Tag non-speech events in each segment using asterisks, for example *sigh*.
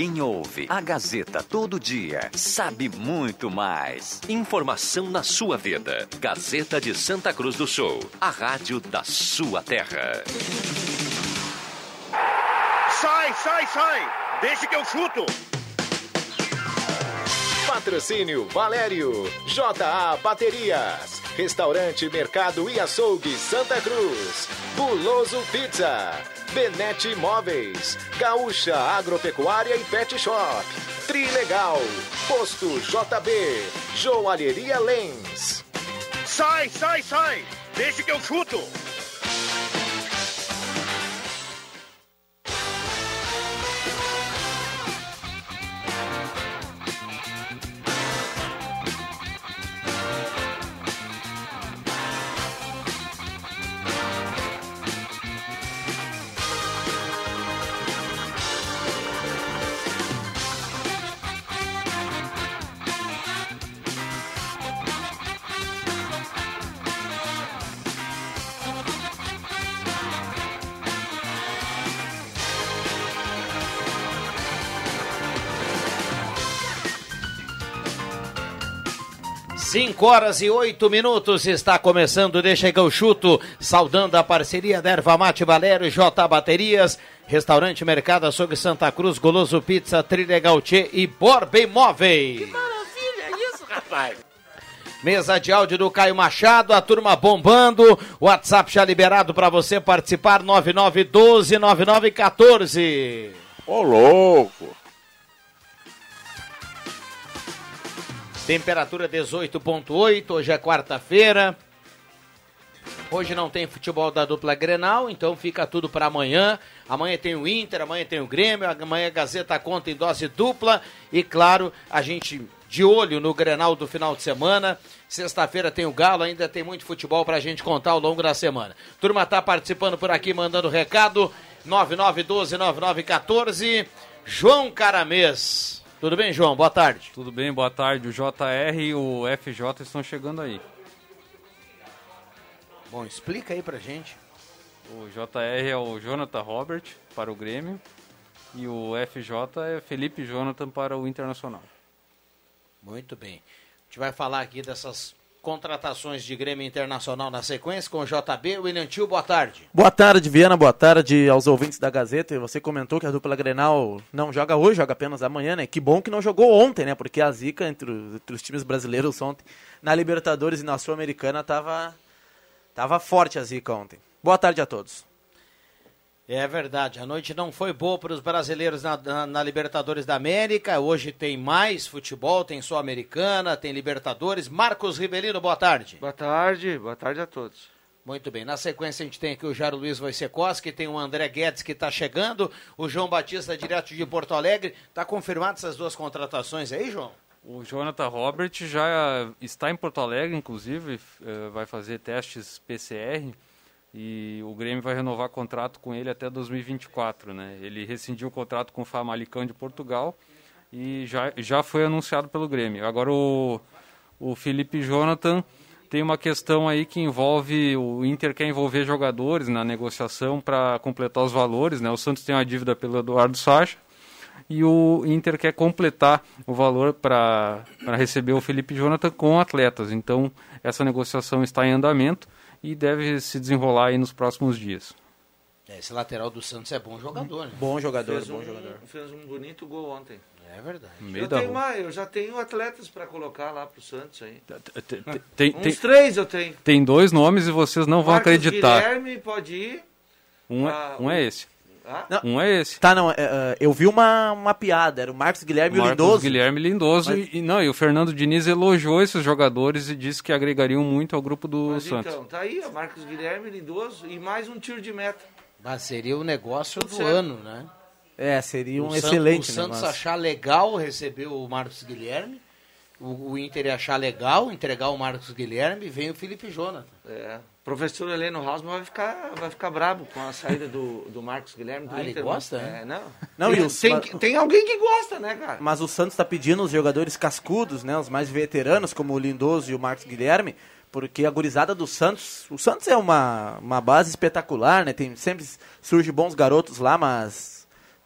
Quem ouve a Gazeta todo dia sabe muito mais. Informação na sua vida. Gazeta de Santa Cruz do Sul, a rádio da sua terra. Sai, sai, sai! Deixa que eu chuto! Patrocínio Valério, JA Baterias, Restaurante Mercado e Açougue Santa Cruz, Buloso Pizza, Benete Imóveis, Gaúcha Agropecuária e Pet Shop, Trilegal, Posto JB, Joalheria Lens. Sai, sai, sai! Deixa que eu chuto! 5 horas e 8 minutos está começando, deixa que eu chuto, saudando a parceria da Erva Mate Valério, J Baterias, Restaurante Mercado Açougue Santa Cruz, Goloso Pizza, Trilegal Tchê e Borba Imóveis. Que maravilha isso, rapaz! Mesa de áudio do Caio Machado, a turma bombando. WhatsApp já liberado para você participar, 9912-9914. Ô, louco! Temperatura 18.8, hoje é quarta-feira. Hoje não tem futebol da dupla Grenal, então fica tudo para amanhã. Amanhã tem o Inter, amanhã tem o Grêmio, amanhã a Gazeta conta em dose dupla. E claro, a gente de olho no Grenal do final de semana. Sexta-feira tem o Galo, ainda tem muito futebol para a gente contar ao longo da semana. Turma tá participando por aqui, mandando recado. 9912-9914. João Caramês. Tudo bem, João? Boa tarde. Tudo bem, boa tarde. O JR e o FJ estão chegando aí. Bom, explica aí pra gente. O JR é o Jonathan Robert para o Grêmio e o FJ é Felipe Jonathan para o Internacional. Muito bem. A gente vai falar aqui dessas contratações de Grêmio Internacional na sequência com o JB. William Tio, boa tarde. Boa tarde, Viana. Boa tarde aos ouvintes da Gazeta. Você comentou que a dupla Grenal não joga hoje, joga apenas amanhã, né? Que bom que não jogou ontem, né? Porque a zica entre os, entre os times brasileiros ontem na Libertadores e na Sul-Americana tava, tava forte a zica ontem. Boa tarde a todos. É verdade, a noite não foi boa para os brasileiros na, na, na, Libertadores da América. Hoje tem mais futebol, tem Sul-Americana, tem Libertadores. Marcos Ribelino, boa tarde. Boa tarde, boa tarde a todos. Muito bem, na sequência a gente tem aqui o Jairo Luiz Wojciechowski, tem o André Guedes que está chegando, o João Batista direto de Porto Alegre. Está confirmado essas duas contratações aí, João? O Jonathan Robert já está em Porto Alegre, inclusive, eh, vai fazer testes PCR e o Grêmio vai renovar contrato com ele até 2024, né? Ele rescindiu o contrato com o Famalicão de Portugal e já, já foi anunciado pelo Grêmio. Agora o, o Felipe Jonathan tem uma questão aí que envolve o Inter quer envolver jogadores na negociação para completar os valores, né? O Santos tem uma dívida pelo Eduardo Sacha e o Inter quer completar o valor para receber o Felipe Jonathan com atletas. Então essa negociação está em andamento e deve se desenrolar aí nos próximos dias. É, esse lateral do Santos é bom jogador, né? Bom jogador, fez bom um, jogador. Fez um bonito gol ontem. É verdade. Eu, tenho uma, eu já tenho atletas para colocar lá pro Santos aí. Tem, Uns três eu tenho. Tem dois nomes e vocês não vão Marcos acreditar. Guilherme pode ir. Um é, Ah, um é esse. Ah? Um é esse. Tá, não, é, é, eu vi uma, uma piada, era o Marcos Guilherme e o Marcos Lindoso. Guilherme Lindoso. Mas- E, não, e o Fernando Diniz elogiou esses jogadores e disse que agregariam muito ao grupo do Mas Santos. então, tá aí, ó, Marcos Guilherme, Lindoso e mais um tiro de meta. Mas seria o negócio do certo. ano, né? É, seria um o excelente O Santos negócio. achar legal receber o Marcos Guilherme, o, o Inter ia achar legal entregar o Marcos Guilherme e vem o Felipe Jonathan. É. O professor Heleno Hausmann vai ficar, vai ficar brabo com a saída do, do Marcos Guilherme do Ah, ele Inter. gosta, né? é? Não. Não, tem, os- tem, mas- tem alguém que gosta, né, cara? Mas o Santos está pedindo os jogadores cascudos, né? Os mais veteranos, como o Lindoso e o Marcos Guilherme, porque a gurizada do Santos. O Santos é uma, uma base espetacular, né? Tem, sempre surge bons garotos lá, mas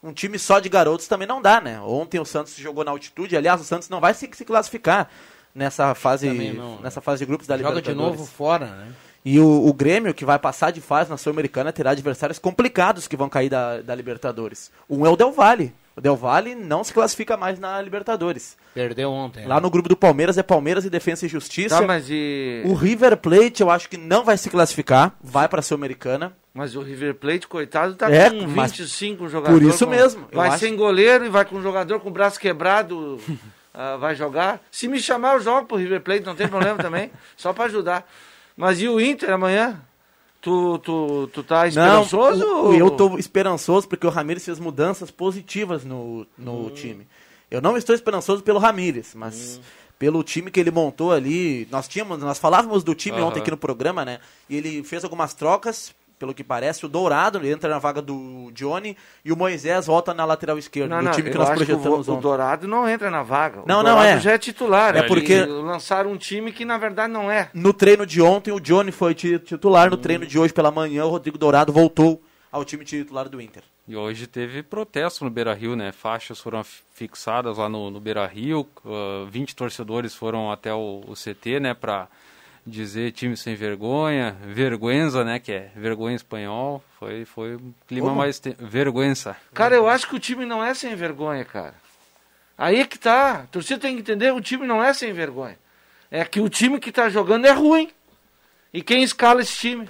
um time só de garotos também não dá, né? Ontem o Santos jogou na altitude, aliás, o Santos não vai se, se classificar nessa fase, não, nessa fase de grupos da Joga Libertadores. de novo fora, né? E o, o Grêmio, que vai passar de fase na Sul-Americana, terá adversários complicados que vão cair da, da Libertadores. Um é o Del Valle. O Del Valle não se classifica mais na Libertadores. Perdeu ontem. Lá no grupo do Palmeiras é Palmeiras e Defesa e Justiça. Tá, mas e. O River Plate eu acho que não vai se classificar, vai para a Sul-Americana. Mas o River Plate, coitado, tá É, com mas 25 jogadores. por isso com- mesmo, Vai acho. sem goleiro e vai com um jogador com o braço quebrado. *laughs* ah, vai jogar. Se me chamar, eu jogo pro River Plate, não tem problema também. *laughs* Só pra ajudar. Mas e o Inter amanhã? Tu, tu, tu tá esperançoso? Não, ou- eu tô esperançoso porque o Ramires fez mudanças positivas no, no Hum. time. Eu não estou esperançoso pelo Ramires, mas pelo time que ele montou ali. Nós tínhamos, nós falávamos do time Aham. ontem aqui no programa, né? E ele fez algumas trocas, pelo que parece, o Dourado entra na vaga do Johnny e o Moisés volta na lateral esquerda, Não, do não, time que nós acho que o, projetamos o. Dourado não entra na vaga. Não, o não Dourado é. já é titular. É porque- Eles lançaram um time que na verdade não é. No treino de ontem, o Johnny foi ti- titular. No treino de hoje pela manhã, o Rodrigo Dourado voltou ao time titular do Inter. E hoje teve protesto no Beira Rio, né? Faixas foram fixadas lá no, no Beira Rio, 20 torcedores foram até o, o CT, né? Pra dizer time sem vergonha, vergüenza, né? Que é vergonha em espanhol. Foi, foi um clima Como? mais. Te... Vergüenza. Cara, eu acho que o time não é sem vergonha, cara. Aí é que tá. A torcida tem que entender, o time não é sem vergonha. É que o time que tá jogando é ruim. E quem escala esse time?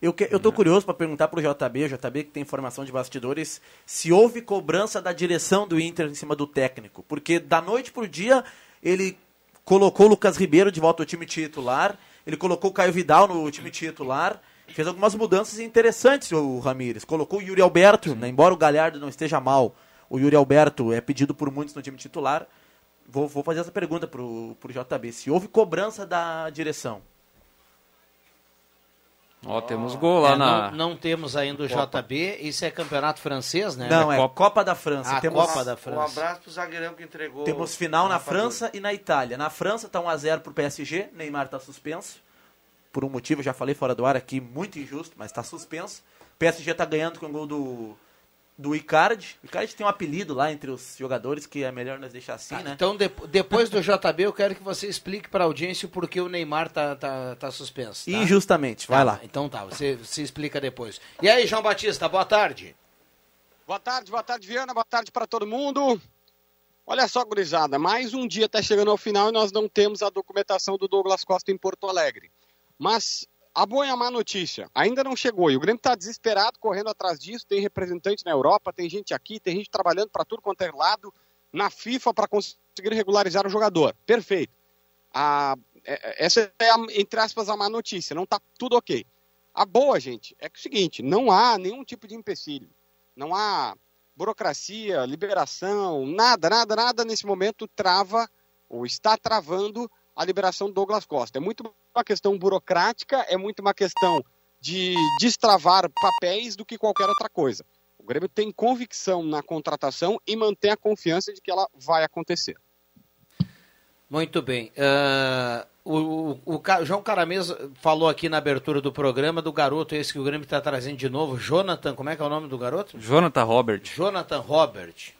Eu, que, eu tô curioso para perguntar pro JB, o JB que tem informação de bastidores, se houve cobrança da direção do Inter em cima do técnico. Porque da noite pro dia ele colocou o Lucas Ribeiro de volta ao time titular, ele colocou o Caio Vidal no time titular, fez algumas mudanças interessantes o Ramires. Colocou o Yuri Alberto, né, embora o Galhardo não esteja mal, o Yuri Alberto é pedido por muitos no time titular. Vou, vou fazer essa pergunta pro, pro JB, se houve cobrança da direção. Ó, temos gol lá É, na. não, não temos ainda o JB, isso é campeonato francês, né? Não, é Copa- Copa da França. Ah, temos, Copa da Um França. abraço pro zagueirão que entregou. Temos final na. França e na Itália. Na França tá 1x0 pro PSG, Neymar tá suspenso. Por um motivo, já falei fora do ar aqui, muito injusto, mas tá suspenso. PSG tá ganhando com o gol do, do Icardi. O Icardi tem um apelido lá entre os jogadores que é melhor nós deixar assim, Tá, né? Então, de- depois do JB, eu quero que você explique para a audiência o porquê o Neymar tá, tá, tá suspenso. Tá? Injustamente, vai Tá, lá. Então tá, você se explica depois. E aí, João Batista, boa tarde. Boa tarde, boa tarde, Viana, boa tarde para todo mundo. Olha só, gurizada, mais um dia está chegando ao final e nós não temos a documentação do Douglas Costa em Porto Alegre. Mas a boa e a má notícia, ainda não chegou e o Grêmio está desesperado correndo atrás disso. Tem representante na Europa, tem gente aqui, tem gente trabalhando para tudo quanto é lado na FIFA para conseguir regularizar o jogador. Perfeito. A- é- essa é, a, entre aspas, a má notícia, não está tudo ok. A boa, gente, é que é o seguinte: não há nenhum tipo de empecilho. Não há burocracia, liberação, nada, nada, nada nesse momento trava ou está travando a liberação do Douglas Costa. É muito uma questão burocrática, é muito uma questão de destravar papéis do que qualquer outra coisa. O Grêmio tem convicção na contratação e mantém a confiança de que ela vai acontecer. Muito bem. Ah, o, o- o João Caramês falou aqui na abertura do programa do garoto esse que o Grêmio está trazendo de novo, Jonathan, como é que é o nome do garoto? Jonathan Robert. Jonathan Robert.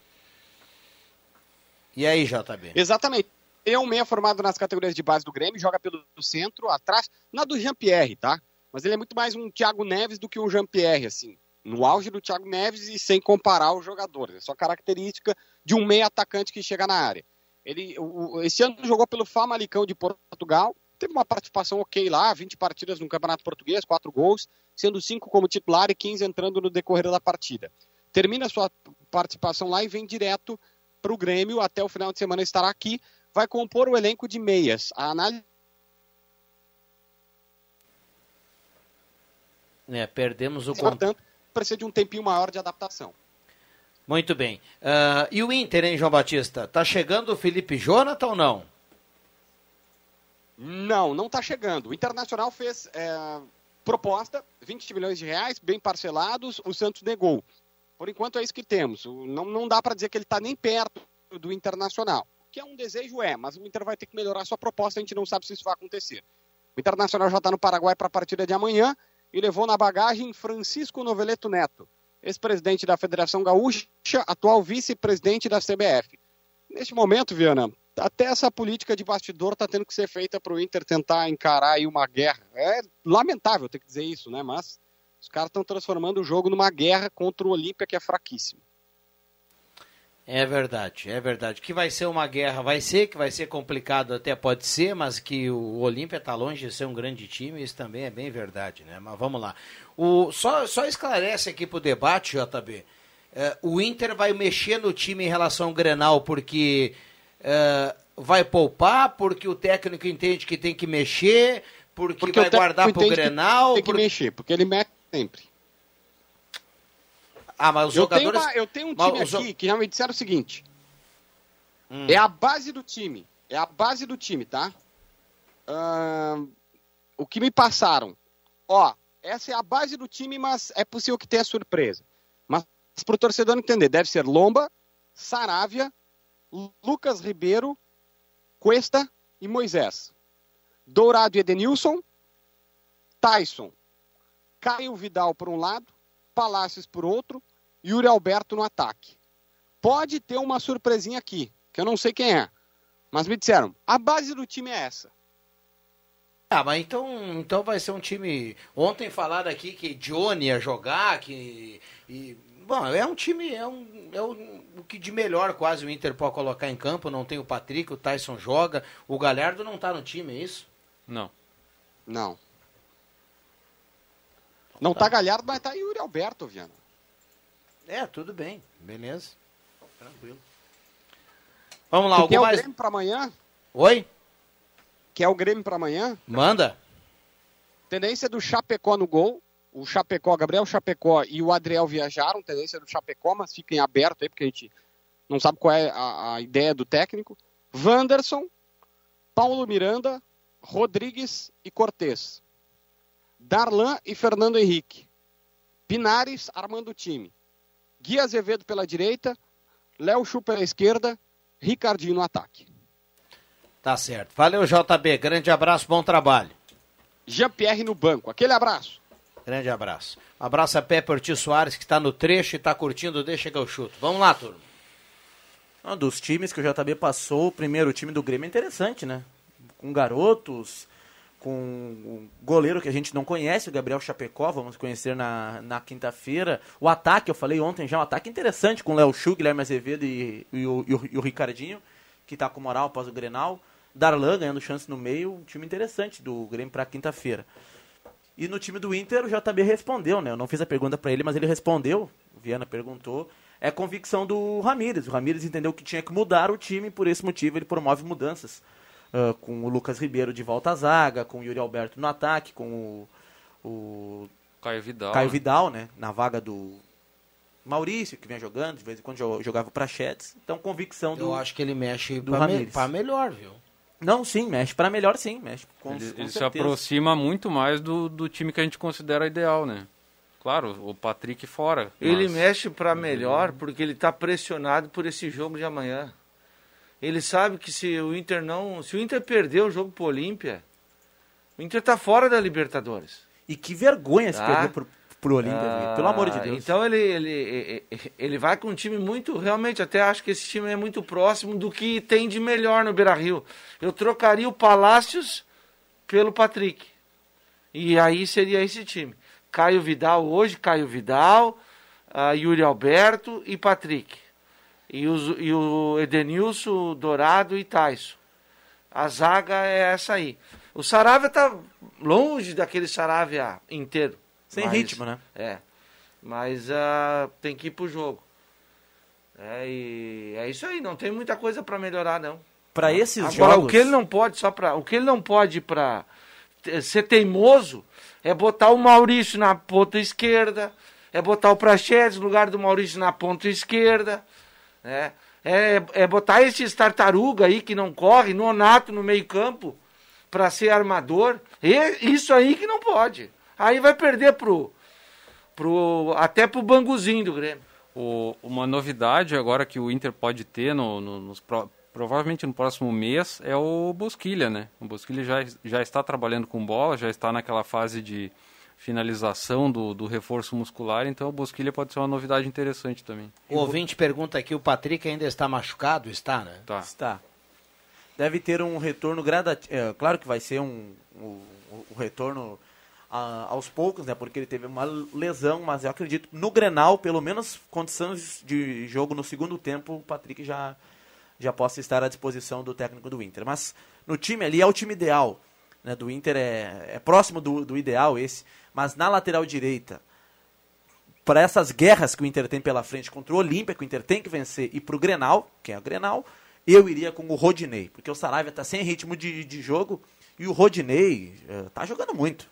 E aí, JB? Exatamente. É um meia formado nas categorias de base do Grêmio, joga pelo centro, atrás, na do Jean-Pierre, tá? Mas ele é muito mais um Thiago Neves do que um Jean-Pierre, assim. No auge do Thiago Neves e sem comparar os jogadores. É só característica de um meia atacante que chega na área. Ele, o- esse ano jogou pelo Famalicão de Portugal, teve uma participação ok lá, 20 partidas no Campeonato Português, 4 gols, sendo 5 como titular e 15 entrando no decorrer da partida. Termina sua participação lá e vem direto para o Grêmio, até o final de semana estará aqui, vai compor o elenco de meias. A análise É, perdemos o portanto, precisa de um tempinho maior de adaptação. Muito bem. Ah, e o Inter, hein, João Batista? Tá chegando o Felipe Jonathan ou não? Não, não está chegando. O Internacional fez é, proposta, 20 milhões de reais, bem parcelados, o Santos negou. Por enquanto é isso que temos. Não, não dá para dizer que ele está nem perto do Internacional. Que é um desejo, é, mas o Inter vai ter que melhorar sua proposta, a gente não sabe se isso vai acontecer. O Internacional já está no Paraguai para a partida de amanhã e levou na bagagem Francisco Noveleto Neto, ex-presidente da Federação Gaúcha, atual vice-presidente da CBF. Neste momento, Viana, até essa política de bastidor está tendo que ser feita para o Inter tentar encarar aí uma guerra. É lamentável ter que dizer isso, né? Mas os caras estão transformando o jogo numa guerra contra o Olímpia, que é fraquíssimo. É verdade, é verdade. Que vai ser uma guerra, vai ser, que vai ser complicado até pode ser, mas que o Olímpia está longe de ser um grande time, isso também é bem verdade, né? Mas vamos lá. O, só, só esclarece aqui para o debate, JB. É, o Inter vai mexer no time em relação ao Grenal porque é, vai poupar, porque o técnico entende que tem que mexer, porque, porque vai guardar para o Grenal. Tem que mexer, porque ele mexe sempre. Ah, mas os eu jogadores. Tenho uma, eu tenho um time Mas os- aqui que já me disseram o seguinte: Hum. é a base do time. É a base do time, tá? Ahn, o que me passaram. Ó, essa é a base do time, mas é possível que tenha surpresa. Mas pro torcedor entender, deve ser Lomba, Saravia, Lu- Lucas Ribeiro, Cuesta e Moisés. Dourado e Edenilson, Tyson, Caio Vidal por um lado, Palácios por outro, Yuri Alberto no ataque. Pode ter uma surpresinha aqui, que eu não sei quem é. Mas me disseram, a base do time é essa. Ah, mas então, então vai ser um time. Ontem falaram aqui que Johnny ia jogar, que. E, bom, é um time, é, um, é um- o que de melhor quase o Inter pode colocar em campo. Não tem o Patrick, o Tyson joga, o Galhardo não tá no time, é isso? Não. Não. Não tá Galhardo, mas tá Yuri Alberto, Viana. É, tudo bem, beleza. Tranquilo. Vamos lá, Tu algo quer o mais. Grêmio pra amanhã? Oi? Quer o Grêmio pra amanhã? Manda. Tendência do Chapecó no gol. O Chapecó, Gabriel Chapecó e o Adriel viajaram. Tendência do Chapecó, mas fiquem aberto aí, porque a gente não sabe qual é a, a ideia do técnico. Wanderson, Paulo Miranda, Rodrigues e Cortez. Darlan e Fernando Henrique. Pinares armando o time. Gui Azevedo pela direita, Léo Chu pela esquerda, Ricardinho no ataque. Tá certo. Valeu, JB. Grande abraço, bom trabalho. Jean-Pierre no banco. Aquele abraço. Grande abraço. Um abraço a Pepe Ortiz Soares, que está no trecho e está curtindo. Deixa que eu chuto. Vamos lá, turma. Um dos times que o JB passou, o primeiro time do Grêmio é interessante, né? Com garotos, com um goleiro que a gente não conhece, o Gabriel Chapecó, vamos conhecer na, na quinta-feira. O ataque, eu falei ontem já, um ataque interessante com o Léo Chu, Guilherme Azevedo e, e o, e o- e o Ricardinho, que tá com moral após o Grenal. Darlan ganhando chance no meio, um time interessante do Grêmio para quinta-feira. E no time do Inter, o JB respondeu, né? Eu não fiz a pergunta para ele, mas ele respondeu. O Viana perguntou. É convicção do Ramires. O Ramires entendeu que tinha que mudar o time, por esse motivo ele promove mudanças. Ah, com o Lucas Ribeiro de volta à zaga, com o Yuri Alberto no ataque, com o, o Caio Vidal. Caio né? Vidal, né? Na vaga do Maurício, que vinha jogando, de vez em quando jo- jogava para Chetes. Então, convicção do. Eu acho que ele mexe do para me, pra melhor, viu? Não, sim, mexe para melhor, sim. Mexe com, Ele, com ele se aproxima muito mais do, do time que a gente considera ideal, né? Claro, o Patrick fora. Ele mas- mexe para melhor porque ele está pressionado por esse jogo de amanhã. Ele sabe que se o Inter não, se o Inter perder o jogo pro Olímpia, o Inter tá fora da Libertadores. E que vergonha se Tá? perder pro, pro Olímpia, Ah, pelo amor de Deus. Então ele, ele, ele vai com um time muito, realmente, até acho que esse time é muito próximo do que tem de melhor no Beira-Rio. Eu trocaria o Palácios pelo Patrick. E aí seria esse time. Caio Vidal hoje, Caio Vidal, ah, Yuri Alberto e Patrick. E, os, e o Edenilson, Dourado e Tyson. A zaga é essa aí. O Saravia tá longe daquele Saravia inteiro. Sem Mas- ritmo, né? É. Mas ah, tem que ir pro jogo. É, e é isso aí, não tem muita coisa para melhorar, não. Para esses Agora, jogos. o que ele não pode só para, o que ele não pode para ser teimoso é botar o Maurício na ponta esquerda, é botar o Prachedes no lugar do Maurício na ponta esquerda, né? É, é botar esses tartaruga aí que não corre, nonato no meio-campo para ser armador. E isso aí que não pode. Aí vai perder pro pro até pro banguzinho do Grêmio. O- uma novidade agora que o Inter pode ter no, no- nos pro- provavelmente no próximo mês é o Bosquilha, né? O Bosquilha já, já está trabalhando com bola, já está naquela fase de, finalização do, do reforço muscular, então o Bosquilha pode ser uma novidade interessante também. O ouvinte pergunta aqui, o Patrick ainda está machucado? Está, né? Tá. Está. Deve ter um retorno gradativo. É, claro que vai ser um, um, um retorno a, aos poucos, né? Porque ele teve uma lesão, mas eu acredito no Grenal, pelo menos condições de jogo no segundo tempo, o Patrick já, já possa estar à disposição do técnico do Inter. Mas no time ali é o time ideal. Né, do Inter é, é próximo do, do ideal esse. Mas na lateral direita, para essas guerras que o Inter tem pela frente contra o Olímpia, que o Inter tem que vencer, e para o Grenal, que é o Grenal, eu iria com o Rodinei. Porque o Saravia está sem ritmo de, de jogo e o Rodinei está jogando muito.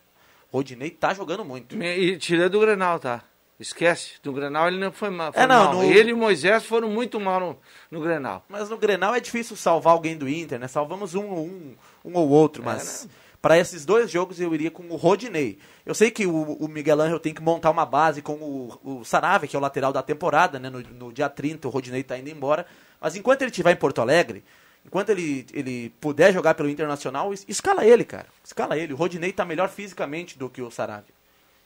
Rodinei tá jogando muito. E tirando do Grenal, tá? Esquece, do Grenal ele não foi mal. Foi É, não, mal. no- Ele e o Moisés foram muito mal no, no Grenal. Mas no Grenal é difícil salvar alguém do Inter, né? Salvamos um, um, um ou outro, É, mas né? Para esses dois jogos eu iria com o Rodinei. Eu sei que o, o Miguel Angel tem que montar uma base com o, o Saravia, que é o lateral da temporada, né? No, no dia 30 o Rodinei tá indo embora. Mas enquanto ele estiver em Porto Alegre, enquanto ele, ele puder jogar pelo Internacional, es- escala ele, cara. Escala ele. O Rodinei tá melhor fisicamente do que o Saravia.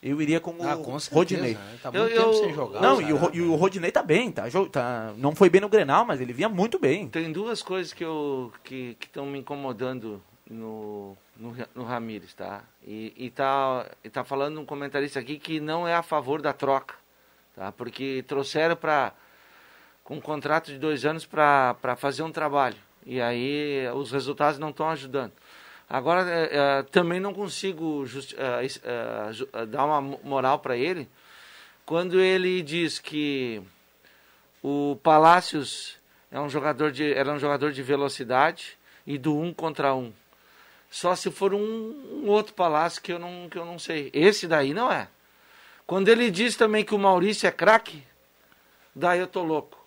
Eu iria com o Ah, com certeza, Rodinei. né? Tá Eu- muito tempo eu- sem jogar. Não, o e o, e o Rodinei tá bem, tá, tá, não foi bem no Grenal, mas ele vinha muito bem. Tem duas coisas que eu que estão me incomodando no, no, no Ramires, tá? E, e tá e tá falando um comentarista aqui que não é a favor da troca, tá? Porque trouxeram para com um contrato de dois anos para fazer um trabalho e aí os resultados não estão ajudando. Agora é, é, também não consigo é, dar uma mo- moral para ele quando ele diz que o Palácios é um jogador de, era um jogador de velocidade e do um contra um. Só se for um, um outro Palácio que eu, não, que eu não sei. Esse daí não é. Quando ele diz também que o Maurício é craque, daí eu tô louco.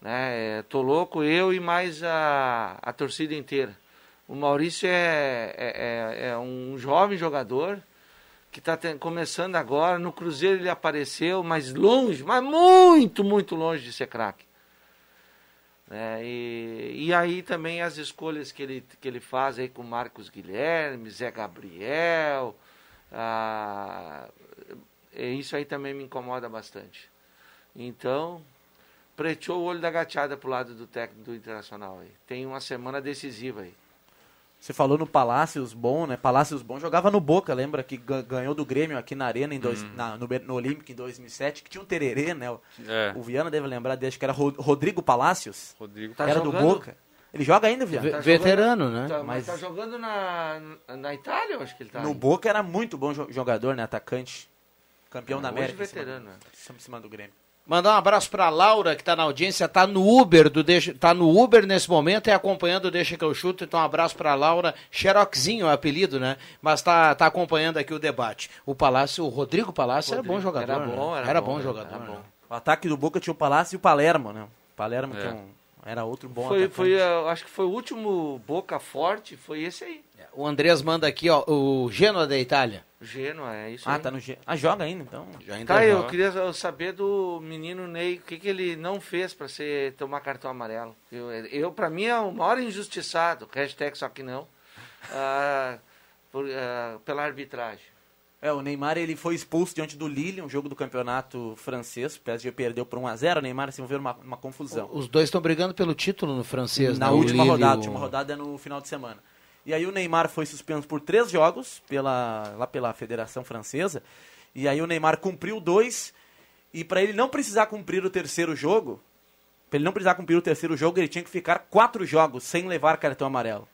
Né? É, Tô louco, eu e mais a, a torcida inteira. O Maurício é, é, é- é um jovem jogador que está começando agora. No Cruzeiro ele apareceu, mas longe, mas muito, muito longe de ser craque. É, e, e aí também as escolhas que ele, que ele faz aí com Marcos Guilherme, Zé Gabriel, ah, isso aí também me incomoda bastante. Então, preteou o olho da gateada pro lado do técnico do Internacional aí. Tem uma semana decisiva aí. Você falou no Palácios Bom, né? Palácios Bom jogava no Boca, lembra que ga- ganhou do Grêmio aqui na Arena em dois, na- no, no Olímpico em 2007, que tinha um tererê, né? O, É. o Viana deve lembrar dele, acho que era Ro- Rodrigo Palácios, Rodrigo. Tá era do jogando- Boca. Ele joga ainda, Viana? Tá veterano, jogando- né? Tá, mas Mas- tá jogando na, na Itália, eu acho que ele tá. No aí. Boca era muito bom jo- jogador, né? Atacante. Campeão da Hoje América. em veterano, cima, né? do- em cima do Grêmio. Mandar um abraço pra Laura, que tá na audiência, tá no Uber do Deixa, tá no Uber nesse momento e acompanhando o Deixa que eu chuto. Então um abraço pra Laura, Xeroxinho é o apelido, né? Mas tá, tá acompanhando aqui o debate. O Palácio, o Rodrigo Palácio era bom Rodrigo, jogador, era né? bom, era era bom, bom era jogador. bom. né? O ataque do Boca tinha o Palácio e o Palermo, né? Palermo que É. é um- era outro bom Foi, atacante. foi, eu acho que foi o último Boca Forte, foi esse aí. O Andrés manda aqui, ó, o Genoa da Itália. Genoa, é isso Ah, aí. tá no G. Ah, joga ainda, então. Já ainda Tá, eu queria saber do menino Ney, o que, que ele não fez para ser tomar cartão amarelo. Eu, eu para mim, é o maior injustiçado, hashtag só que não, *laughs* ah, por, ah, pela arbitragem. É, o Neymar ele foi expulso diante do Lille, um jogo do campeonato francês. O PSG perdeu por 1x0. O Neymar se envolveu numa uma confusão. Os dois estão brigando pelo título no francês, Na né? Última Lille rodada, o- última rodada é no final de semana. E aí o Neymar foi suspenso por três jogos pela, lá pela Federação Francesa. E aí o Neymar cumpriu dois. E para ele não precisar cumprir o terceiro jogo, para ele não precisar cumprir o terceiro jogo, ele tinha que ficar quatro jogos sem levar cartão amarelo.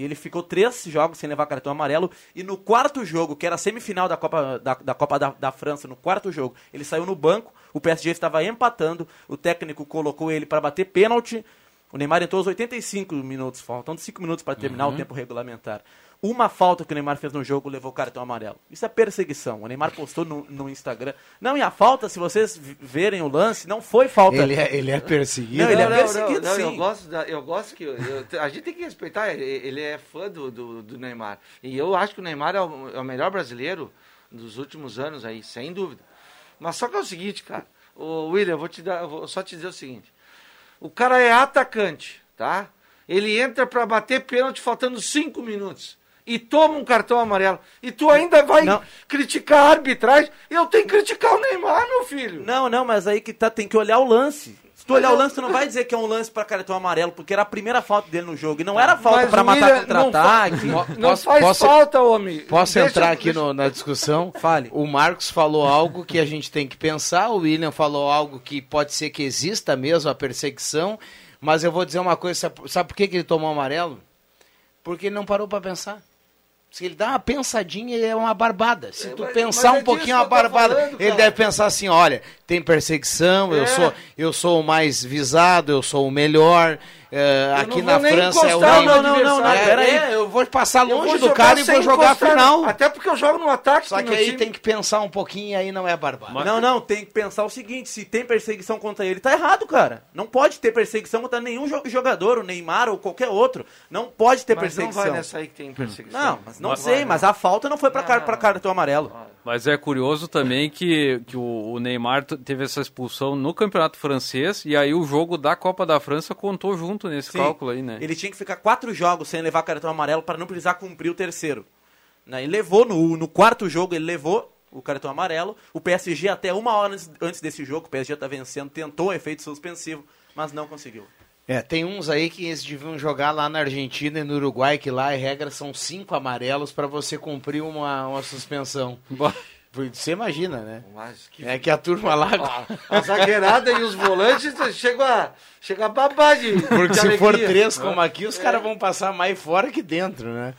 E ele ficou três jogos sem levar cartão amarelo. E no quarto jogo, que era a semifinal da Copa da, da, Copa da, da França, no quarto jogo, ele saiu no banco. O PSG estava empatando. O técnico colocou ele para bater pênalti. O Neymar entrou aos 85 minutos, faltando 5 minutos para terminar o tempo regulamentar. Uma falta que o Neymar fez no jogo levou cartão amarelo. Isso é perseguição. O Neymar postou no, no Instagram. Não, e a falta, se vocês verem o lance, não foi falta. Ele é, ele é perseguido. Não, ele é perseguido, não, Eu sim. gosto, da- eu gosto que. eu- a gente tem que respeitar, ele, ele é fã do, do, do Neymar. E eu acho que o Neymar é o, é o melhor brasileiro dos últimos anos aí, sem dúvida. Mas só que é o seguinte, cara. Ô, William, eu vou, te dar, eu vou só te dizer o seguinte. O cara é atacante, tá? Ele entra pra bater pênalti faltando cinco minutos. E toma um cartão amarelo. E tu ainda vai Não. criticar a arbitragem. Eu tenho que criticar o Neymar, meu filho. Não, não, mas aí que tá, tem que olhar o lance. Se tu olhar o lance, tu não vai dizer que é um lance pra cartão amarelo, porque era a primeira falta dele no jogo. E não era falta Mas pra o matar contra-ataque. Não, Po- não posso- faz posso- falta, homem. Posso Deixa- entrar aqui deixa- no- na *laughs* discussão? Fale. O Marcos falou algo que a gente tem que pensar, o William falou algo que pode ser que exista mesmo a perseguição, mas eu vou dizer uma coisa, sabe, sabe por que, que ele tomou amarelo? Porque ele não parou para pensar. Se ele dá uma pensadinha, é uma barbada. Se tu mas- pensar mas é um pouquinho, é uma eu barbada. falando, ele deve pensar assim, olha, tem perseguição, eu, É. sou, eu sou o mais visado, eu sou o melhor, Eu aqui não na França é o encostar Neymar. no adversário. É, pera aí. é, eu vou passar longe vou do cara e vou jogar a final. Até porque eu jogo no ataque. Só que aí time. tem que pensar um pouquinho e aí não é barbado. Não, não, tem que pensar o seguinte, se tem perseguição contra ele, tá errado, cara. Não pode ter perseguição contra nenhum jo- jogador, o Neymar ou qualquer outro. Não pode ter Mas não perseguição. vai nessa aí que tem perseguição. Não, mas não Vai, sei, vai. mas a falta não foi pra, Não, car não, pra não. cartão amarelo. Mas é curioso também que, que o, o Neymar teve essa expulsão no Campeonato Francês e aí o jogo da Copa da França contou junto nesse Sim, cálculo aí, né? Ele tinha que ficar quatro jogos sem levar cartão amarelo para não precisar cumprir o terceiro. Né, Ele levou, no, no quarto jogo, ele levou o cartão amarelo. O PSG, até uma hora antes, antes desse jogo, o PSG tá vencendo, tentou um efeito suspensivo, mas não conseguiu. É, tem uns aí que eles deviam jogar lá na Argentina e no Uruguai, que lá a regra são cinco amarelos para você cumprir uma, uma suspensão. Você imagina, né? Mas que... É que a turma lá. Ó, a zagueirada e os volantes chegam a, chega a babar de Porque de se for três como aqui, os caras vão passar mais fora que dentro, né?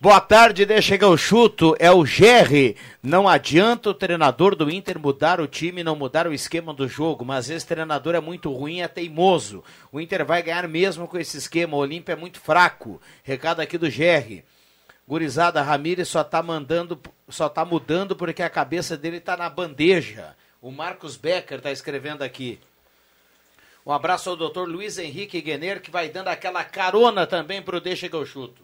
Boa tarde, deixa chegar o chuto. É o Gerry. Não adianta o treinador do Inter mudar o time, não mudar o esquema do jogo, mas esse treinador é muito ruim, é teimoso. O Inter vai ganhar mesmo com esse esquema. O Olímpia é muito fraco. Recado aqui do Gerry. Gurizada, Ramírez só tá mandando, só tá mudando porque a cabeça dele tá na bandeja. O Marcos Becker tá escrevendo aqui. Um abraço ao doutor Luiz Henrique Guener, que vai dando aquela carona também pro Deixa que eu chuto.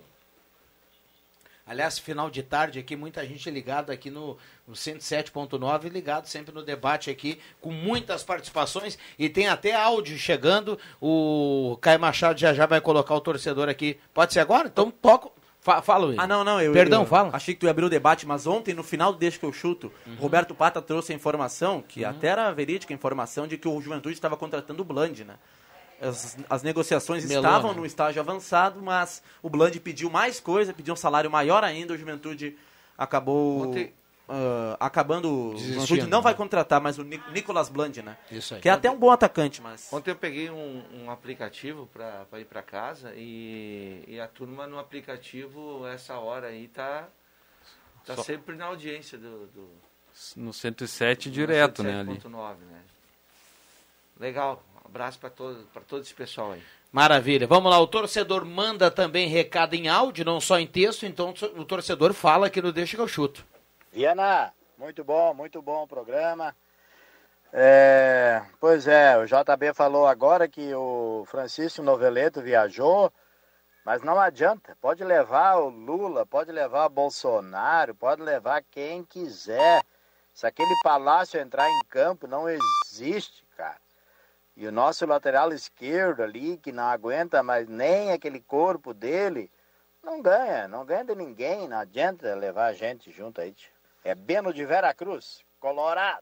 Aliás, final de tarde aqui, muita gente ligada aqui no, no 107.9, ligado sempre no debate aqui, com muitas participações e tem até áudio chegando. O Caio Machado já já vai colocar o torcedor aqui. Pode ser agora? Então toco. Fa fala, William. Ah, não, não. Eu, Perdão, eu fala. Achei que tu ia abrir o debate, mas ontem, no final do Deixa que eu chuto, Roberto Pata trouxe a informação, que até era verídica a informação, de que o Juventude estava contratando o Bland, né? As, as negociações Melou, estavam no estágio avançado, mas o Bland pediu mais coisa, pediu um salário maior ainda, o Juventude acabou Ontem- ah, acabando. O Desistindo, Juventude não vai né? contratar mais o Ni- Nicolas Bland, né? Isso aí. Que é até um bom atacante, mas. Ontem eu peguei um, um aplicativo para ir para casa e, e a turma no aplicativo, essa hora aí, tá, tá Só- sempre na audiência do, do No 107 direto, né, ali. 107.9, né? Legal, um abraço para todo, pra todo esse pessoal aí. Maravilha. Vamos lá, o torcedor manda também recado em áudio, não só em texto, então o torcedor fala aqui no Deixa que eu chuto. Viana, muito bom, muito bom o programa. É, pois é, o JB falou agora que o Francisco Noveleto viajou, mas não adianta. Pode levar o Lula, pode levar o Bolsonaro, pode levar quem quiser. Se aquele palácio entrar em campo, não existe, cara. E o nosso lateral esquerdo ali, que não aguenta mais nem aquele corpo dele, não ganha, não ganha de ninguém, não adianta levar a gente junto aí. tio. É Beno de Veracruz, Colorado.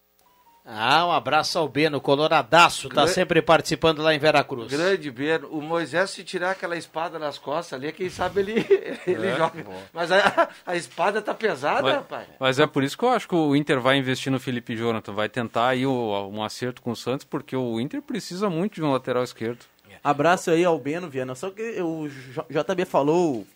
Ah, um abraço ao Beno, coloradaço, tá Gra- sempre participando lá em Veracruz. Grande Beno. O Moisés, se tirar aquela espada nas costas ali, quem sabe ele, *laughs* ele É, joga. Mas a, a espada tá pesada, Mas, rapaz. mas é por isso que eu acho que o Inter vai investir no Felipe Jonathan, vai tentar aí o- um acerto com o Santos, porque o Inter precisa muito de um lateral esquerdo. Abraço aí ao Beno Viana. Só que o J- JB falou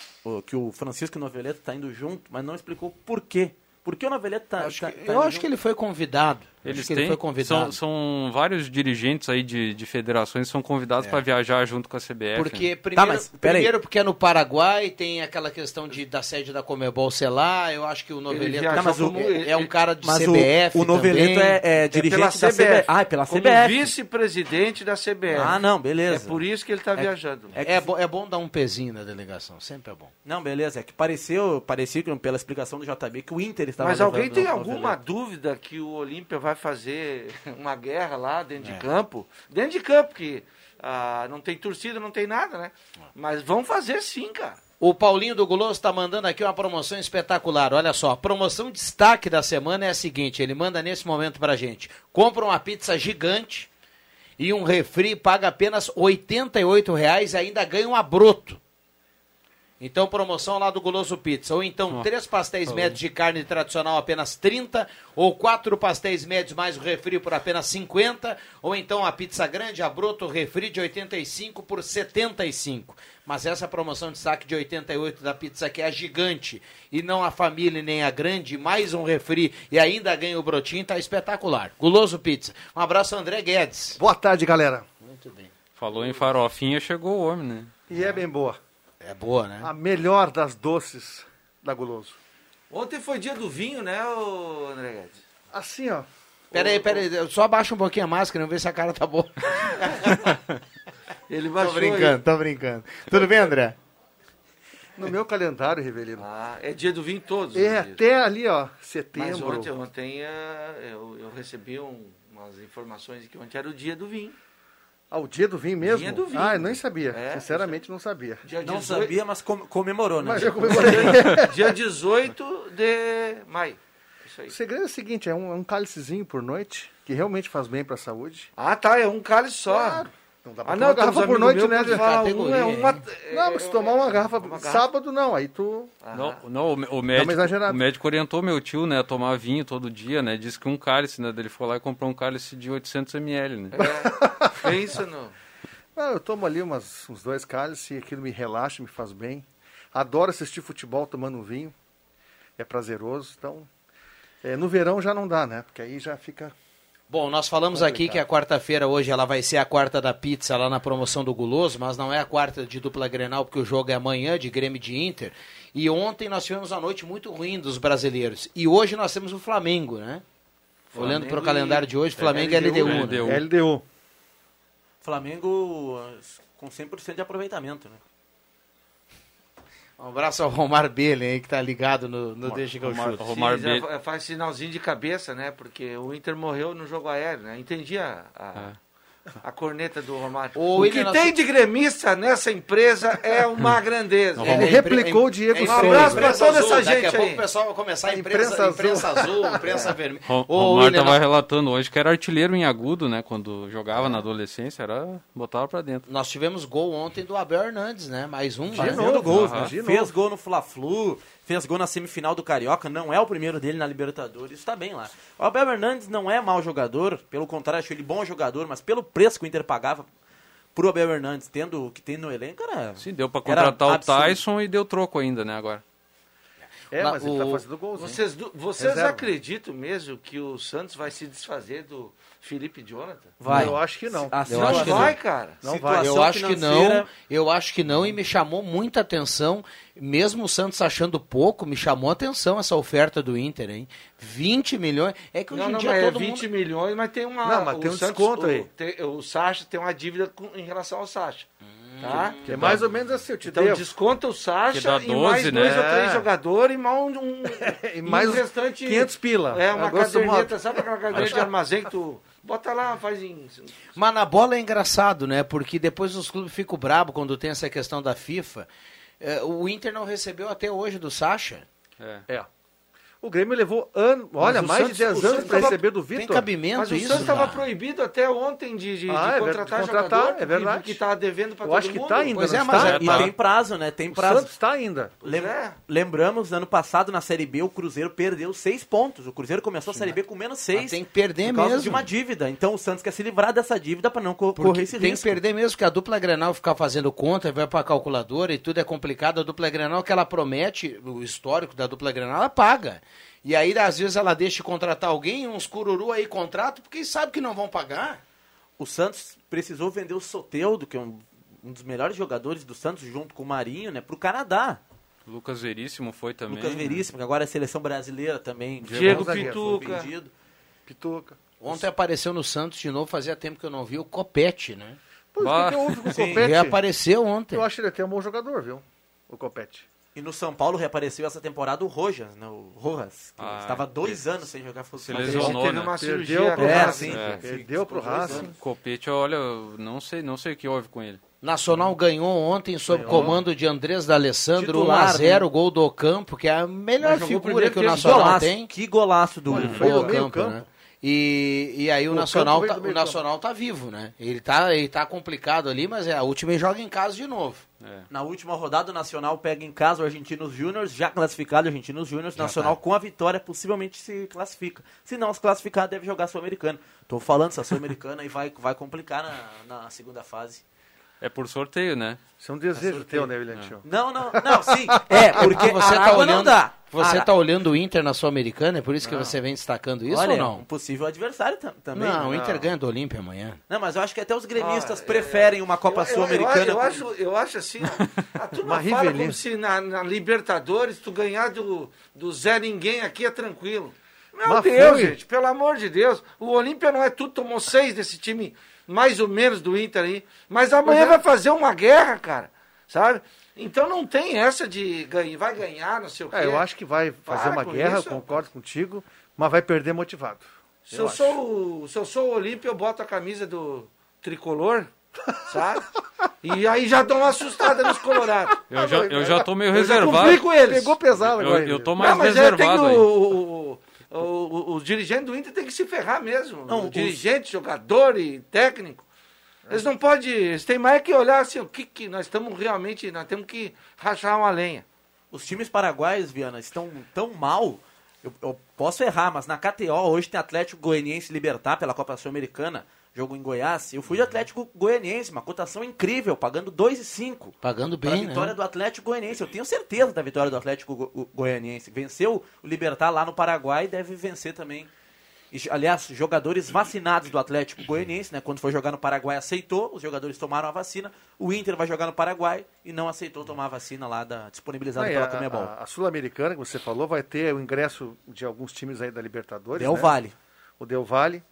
que o Francisco Noveleto tá indo junto, mas não explicou por quê. Por que o Noveleto tá, Acho tá- que- tá eu acho que ele foi convidado. Eles acho que ele têm, foi convidado. são, são vários dirigentes aí de, de federações são convidados para viajar junto com a CBF. Porque né? primeiro, mas pera aí. primeiro porque é no Paraguai, tem aquela questão de, da sede da Comebol ser lá, eu acho que o Noveleto Tá, mas o- é, é um cara de Mas o- CBF o, Noveleto também. é, é É dirigente pela da CBF. CBF. Ah, é pela Como CBF. vice-presidente da CBF. Ah, não, É beleza. por isso que ele tá viajando. É que- É, bo- é bom dar um pezinho na delegação, sempre é bom. Não, beleza. É que pareceu, parecia que, pela explicação do JB que o Inter estava Mas alguém tem o alguma Noveleto. dúvida que o Olímpia vai fazer *laughs* uma guerra lá dentro É. de campo? Dentro de campo, que ah, não tem torcida, não tem nada, né? Mas vão fazer sim, cara. O Paulinho do Guloso está mandando aqui uma promoção espetacular. Olha só, a promoção destaque da semana é a seguinte: ele manda nesse momento pra gente. Compra uma pizza gigante e um refri, paga apenas 88 reais e ainda ganha um abroto. Então, promoção lá do Guloso Pizza. Ou então, três pastéis médios de carne tradicional apenas 30, ou quatro pastéis médios mais o refri por apenas 50, ou então a pizza grande, a broto, refri de 85 por 75. Mas essa promoção de saque de 88 da pizza que é a gigante, e não a família nem a grande, mais um refri e ainda ganha o brotinho, tá espetacular. Guloso Pizza. Um abraço, André Guedes. Boa tarde, galera. Muito bem. Falou em farofinha, chegou o homem, né? E é bem boa. É boa, né? A melhor das doces da Guloso. Ontem foi dia do vinho, né, André Guedes? Assim, ó. Peraí, peraí, só abaixa um pouquinho a máscara, vamos ver se a cara tá boa. *laughs* Ele Tô baixou brincando, tô brincando. Tudo bem, André? No meu calendário, Rivelino. Ah, é dia do vinho todos. os É até ali, ó, Mas setembro. ontem, ontem eh, eu, eu recebi um- umas informações de que ontem era o dia do vinho. Ah, o dia do vinho mesmo? Dia do vinho. Ah, eu nem sabia. É, Sinceramente, não sabia. Dia Não 18 sabia, mas com- comemorou, né? Mas eu comemorei. *laughs* Dia *laughs* 18 de maio. Isso aí. O segredo é o seguinte, é um, é um cálicezinho por noite, que realmente faz bem pra saúde. Ah, tá, é um cálice só. Não dá pra Ah, tomar não, uma garrafa por noite, né? um é uma... Não, mas se tomar uma garrafa uma garrafa. sábado, não, aí tu... Não, não, o, o médico, o médico orientou meu tio, né, a tomar vinho todo dia, né? Disse que um cálice, né? Ele foi lá e comprou um cálice de 800 ml, né? É, pensa no... *laughs* Ah, eu tomo ali umas, uns dois cálices e aquilo me relaxa, me faz bem. Adoro assistir futebol tomando um vinho. É prazeroso, então... é, no verão já não dá, né? Porque aí já fica... Bom, nós falamos aqui que a quarta-feira hoje ela vai ser a quarta da pizza lá na promoção do Guloso, mas não é a quarta de dupla Grenal, porque o jogo é amanhã de Grêmio e de Inter. E ontem nós tivemos uma noite muito ruim dos brasileiros. E hoje nós temos o Flamengo, né? Olhando para o Flamengo calendário de hoje, Flamengo e LDU, LDU, né? LDU. LDU. Flamengo uh, com 100% de aproveitamento, né? Um abraço ao Romar Belen aí que tá ligado no, no Deixa que eu Romar- chuto. Romar Sim, faz sinalzinho de cabeça, né? Porque o Inter morreu no jogo aéreo, né? Entendi a, a, a corneta do Romário. O William, que nós- tem de gremista nessa empresa é uma *laughs* grandeza. Ele replicou o Diego Um Souza. abraço pra Imprensa toda essa Daqui gente a pouco aí. o pessoal vai começar a A imprensa, imprensa imprensa, azul. imprensa vermelha. Ro- Ô, Romar William, tava nós- relatando hoje que era artilheiro em agudo, né? Quando jogava na adolescência, era botava pra dentro. Nós tivemos gol ontem do Abel Hernandes, né? Mais um, né? Gols, né? Aham. De Fez novo. gol no Fla-Flu, fez gol na semifinal do Carioca, não é o primeiro dele na Libertadores, está bem lá. O Abel Hernandes não é mau jogador, pelo contrário, acho ele bom jogador, mas pelo preço que o Inter pagava pro Abel Hernandes, tendo o que tem no elenco, era... Sim, deu pra Era contratar o. Tyson e deu troco ainda, né, agora. É, mas ele tá o- fazendo gols. Vocês, vocês Reserva. acreditam mesmo que o Santos vai se desfazer do Felipe Jonathan? Vai. Eu acho que não. Eu Não acho que vai, não. cara. Não Situação vai. Eu acho que não, financeira- eu acho que não e me chamou muita atenção, mesmo o Santos achando pouco, me chamou a atenção essa oferta do Inter, hein? 20 milhões, é que hoje Não, em não, dia mas é todo 20 mundo... milhões, mas tem uma. Não, mas tem um desconto o, aí. tem- o Sacha tem uma dívida com- em relação ao Sacha. Tá? É mais ou menos assim, eu te Então devo. desconta o Que Sacha dá e mais 12, dois né? ou três É. jogadores e mais um. um *laughs* E mais o uns restante. 500 pila. É, uma Agora caderneta, sabe aquela caderneta de armazém que tu bota lá, faz em. Mas na bola é engraçado, né? Porque depois os clubes ficam bravos quando tem essa questão da FIFA. É, o Inter não recebeu até hoje do Sacha. É. É. O Grêmio levou ano, olha, o mais Santos- de 10 o anos para receber do Tem Vitor. cabimento Mas o isso? Santos estava proibido até ontem de, de- de Ah, é ver- contratar, de contratar, jogador, é verdade. Que estava devendo para Eu todo acho que mundo. tá ainda, Pois é, mas está? é- E tá. tem prazo, né? Tem O prazo. Santos está ainda. Lem- é. Lembramos, ano passado, na Série B, o Cruzeiro perdeu seis pontos. O Cruzeiro começou a Série B com menos seis. Mas tem que perder por causa mesmo. de uma dívida. Então o Santos quer se livrar dessa dívida para não co- correr Porque esse tem risco. que perder mesmo, que a dupla Grenal ficar fazendo conta, vai pra calculadora e tudo é complicado. A dupla Grenal que ela promete, o histórico da dupla Grenal, ela paga. E aí, às vezes, ela deixa de contratar alguém, uns cururu aí contratam, porque sabe que não vão pagar. O Santos precisou vender o Soteudo, que é um, um dos melhores jogadores do Santos, junto com o Marinho, né? Pro Canadá. Lucas Veríssimo foi também. Lucas né? Veríssimo, que agora é seleção brasileira também. Diego Pituca. vendido. Pituca. Ontem apareceu no Santos de novo, fazia tempo que eu não vi o Copete, né? Pois o que que houve com o Copete? Reapareceu ontem. Eu acho ele até um bom jogador, viu? O Copete. E no São Paulo reapareceu essa temporada o Rojas, né? O Rojas, que Ah, estava dois anos sem jogar se futebol. lesionou, Teve né? uma Perdeu cirurgia. pro É, cara. sim. É. Perdeu pro Racing. Copete, olha, não sei, não sei o que houve com ele. Nacional ganhou ontem sob Ganhou. comando de Andrés D'Alessandro, Titular, 1x0, né? gol do Ocampo, que é a melhor figura que o. Nacional Golaço, tem. Que golaço do, Foi do o campo, né? E, e aí o, O Nacional, tá, o Nacional tá vivo, né? Ele tá, ele tá complicado ali, mas é a última ele joga em casa de novo. Na última rodada, o Nacional pega em casa o Argentinos Júnior, já classificado o Argentinos Júnior. Nacional tá. com a vitória possivelmente se classifica. Se não se classificar, deve jogar Sul-Americana. Tô falando, essa Sul-Americana aí vai, vai complicar na, na segunda fase. É por sorteio, né? Isso é um desejo teu, né, William Tio? Não, não, não, sim. *laughs* É, porque você a tá água não olhando, dá. você A- tá olhando o Inter na Sul-Americana, é por isso que Não. você vem destacando isso Olha, ou não? um possível adversário tam- também. Não, o né? Inter ganha do Olímpia amanhã. Não, mas eu acho que até os Ah, gremistas é. preferem uma Copa Eu- eu- Sul-Americana. Eu, acho, eu acho assim, a *laughs* turma fala como se na, na Libertadores tu ganhar do, do Zé Ninguém aqui é tranquilo. Meu Mas Deus, foi. gente, pelo amor de Deus. O Olímpia não é tudo, tomou seis desse time, mais ou menos do Inter aí. Mas amanhã é. vai fazer uma guerra, cara, sabe? Então não tem essa de ganhar, vai ganhar, não sei o quê. É, eu acho que vai fazer Para uma com guerra, isso, concordo contigo, mas vai perder motivado. Se eu, sou, o- se eu sou o Olímpia, eu boto a camisa do tricolor, sabe? *laughs* E aí já dou uma assustada nos colorados. Eu já, eu já tô meio Eu já reservado. complico eles. Pegou pesado Eu, agora. eu tô Não, mais mas é, tem reservado o, o, o, o, o dirigente do Inter tem que se ferrar mesmo. Não, o os- dirigente, jogador e técnico. Eles não podem. Eles têm mais que olhar assim, o que, que nós estamos realmente. Nós temos que rachar uma lenha. Os times paraguaios, Viana, estão tão mal. Eu, eu posso errar, mas na KTO hoje tem Atlético Goianiense Libertar pela Copa Sul-Americana, jogo em Goiás. Eu fui de Atlético Goianiense, uma cotação incrível, pagando 2,5. Pagando Para a bem, vitória né? do Atlético Goianiense. Eu tenho certeza da vitória do Atlético Go- Go- Goianiense. Venceu o Libertar lá no Paraguai e deve vencer também. E, aliás, jogadores vacinados do Atlético Goianiense, né? Quando foi jogar no Paraguai, aceitou, os jogadores tomaram a vacina. O Inter vai jogar no Paraguai e não aceitou tomar a vacina lá da, disponibilizada e pela a, Comebol. a- a Sul-Americana, que você falou, vai ter o ingresso de alguns times aí da Libertadores. Del né? Valle. O Del Valle.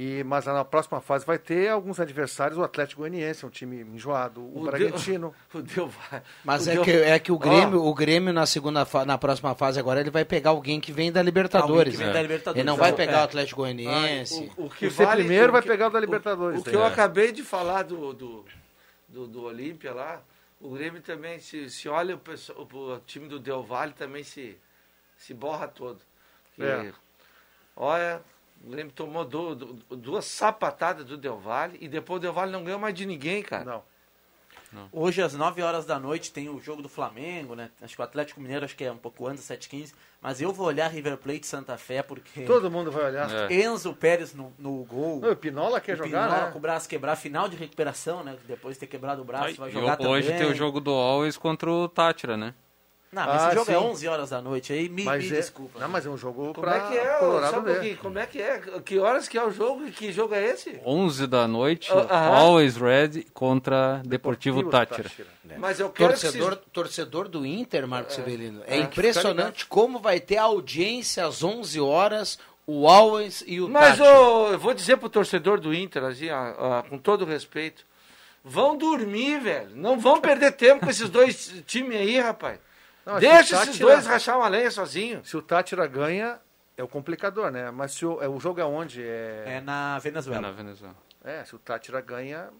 E, mas na próxima fase vai ter alguns adversários, o Atlético Goianiense, um time enjoado, o, O Bragantino. *laughs* O Deu vai. Mas o é Deu- que, é que o Ó, Grêmio, o Grêmio na segunda na próxima fase agora ele vai pegar alguém que vem da Libertadores. Vem né? da Libertadores, Ele não vai é. pegar o Atlético Goianiense. Ah, o, o que Você vale- primeiro o vai que- pegar o da Libertadores. O, que daí. eu É. acabei de falar do, do, do, do Olímpia lá, o Grêmio também, se, se olha o, pessoal, o time do Del Valle também se, se borra todo. Que, É. Olha, o Grêmio tomou du- du- duas sapatadas do Del Valle e depois o Del Valle não ganhou mais de ninguém, cara. Não. Hoje, às 9 horas da noite, tem o jogo do Flamengo, né? Acho que o Atlético Mineiro acho que é um pouco antes, 7h15. Mas eu vou olhar River Plate Santa Fé, porque Todo mundo vai olhar. É. Enzo Pérez no, no gol. Não, o Pinola quer o jogar, Pinola né? com o braço quebrar, final de recuperação, né? Depois de ter quebrado o braço, Aí, vai jogar ho- hoje também. tem o jogo do Always contra o Tátira, né? Não, mas Ah, esse jogo é sim. 11 horas da noite, aí me, Mas me é, desculpa. Não, mas é um jogo Como pra é que é? Colorado um ver. pouquinho, como é que é? Que horas que é o jogo e que jogo é esse? 11 da noite, aham. Always Red contra Deportivo Tátira. Mas eu quero Torcedor, que torcedor do Inter, Marcos Severino. É, É, impressionante como vai ter audiência às 11 horas, o Always e o Mas eu vou dizer pro torcedor do Inter, assim, com todo respeito, vão dormir, velho. Não vão perder tempo com esses dois *laughs* times aí, rapaz. Não, Deixa esses Tátira- dois rachar uma lenha sozinho. Se o Tátira ganha, é o complicador, né? Mas se o, é, o jogo é onde? É, É na É Venezuela. na Venezuela. é, se o Tátira ganha,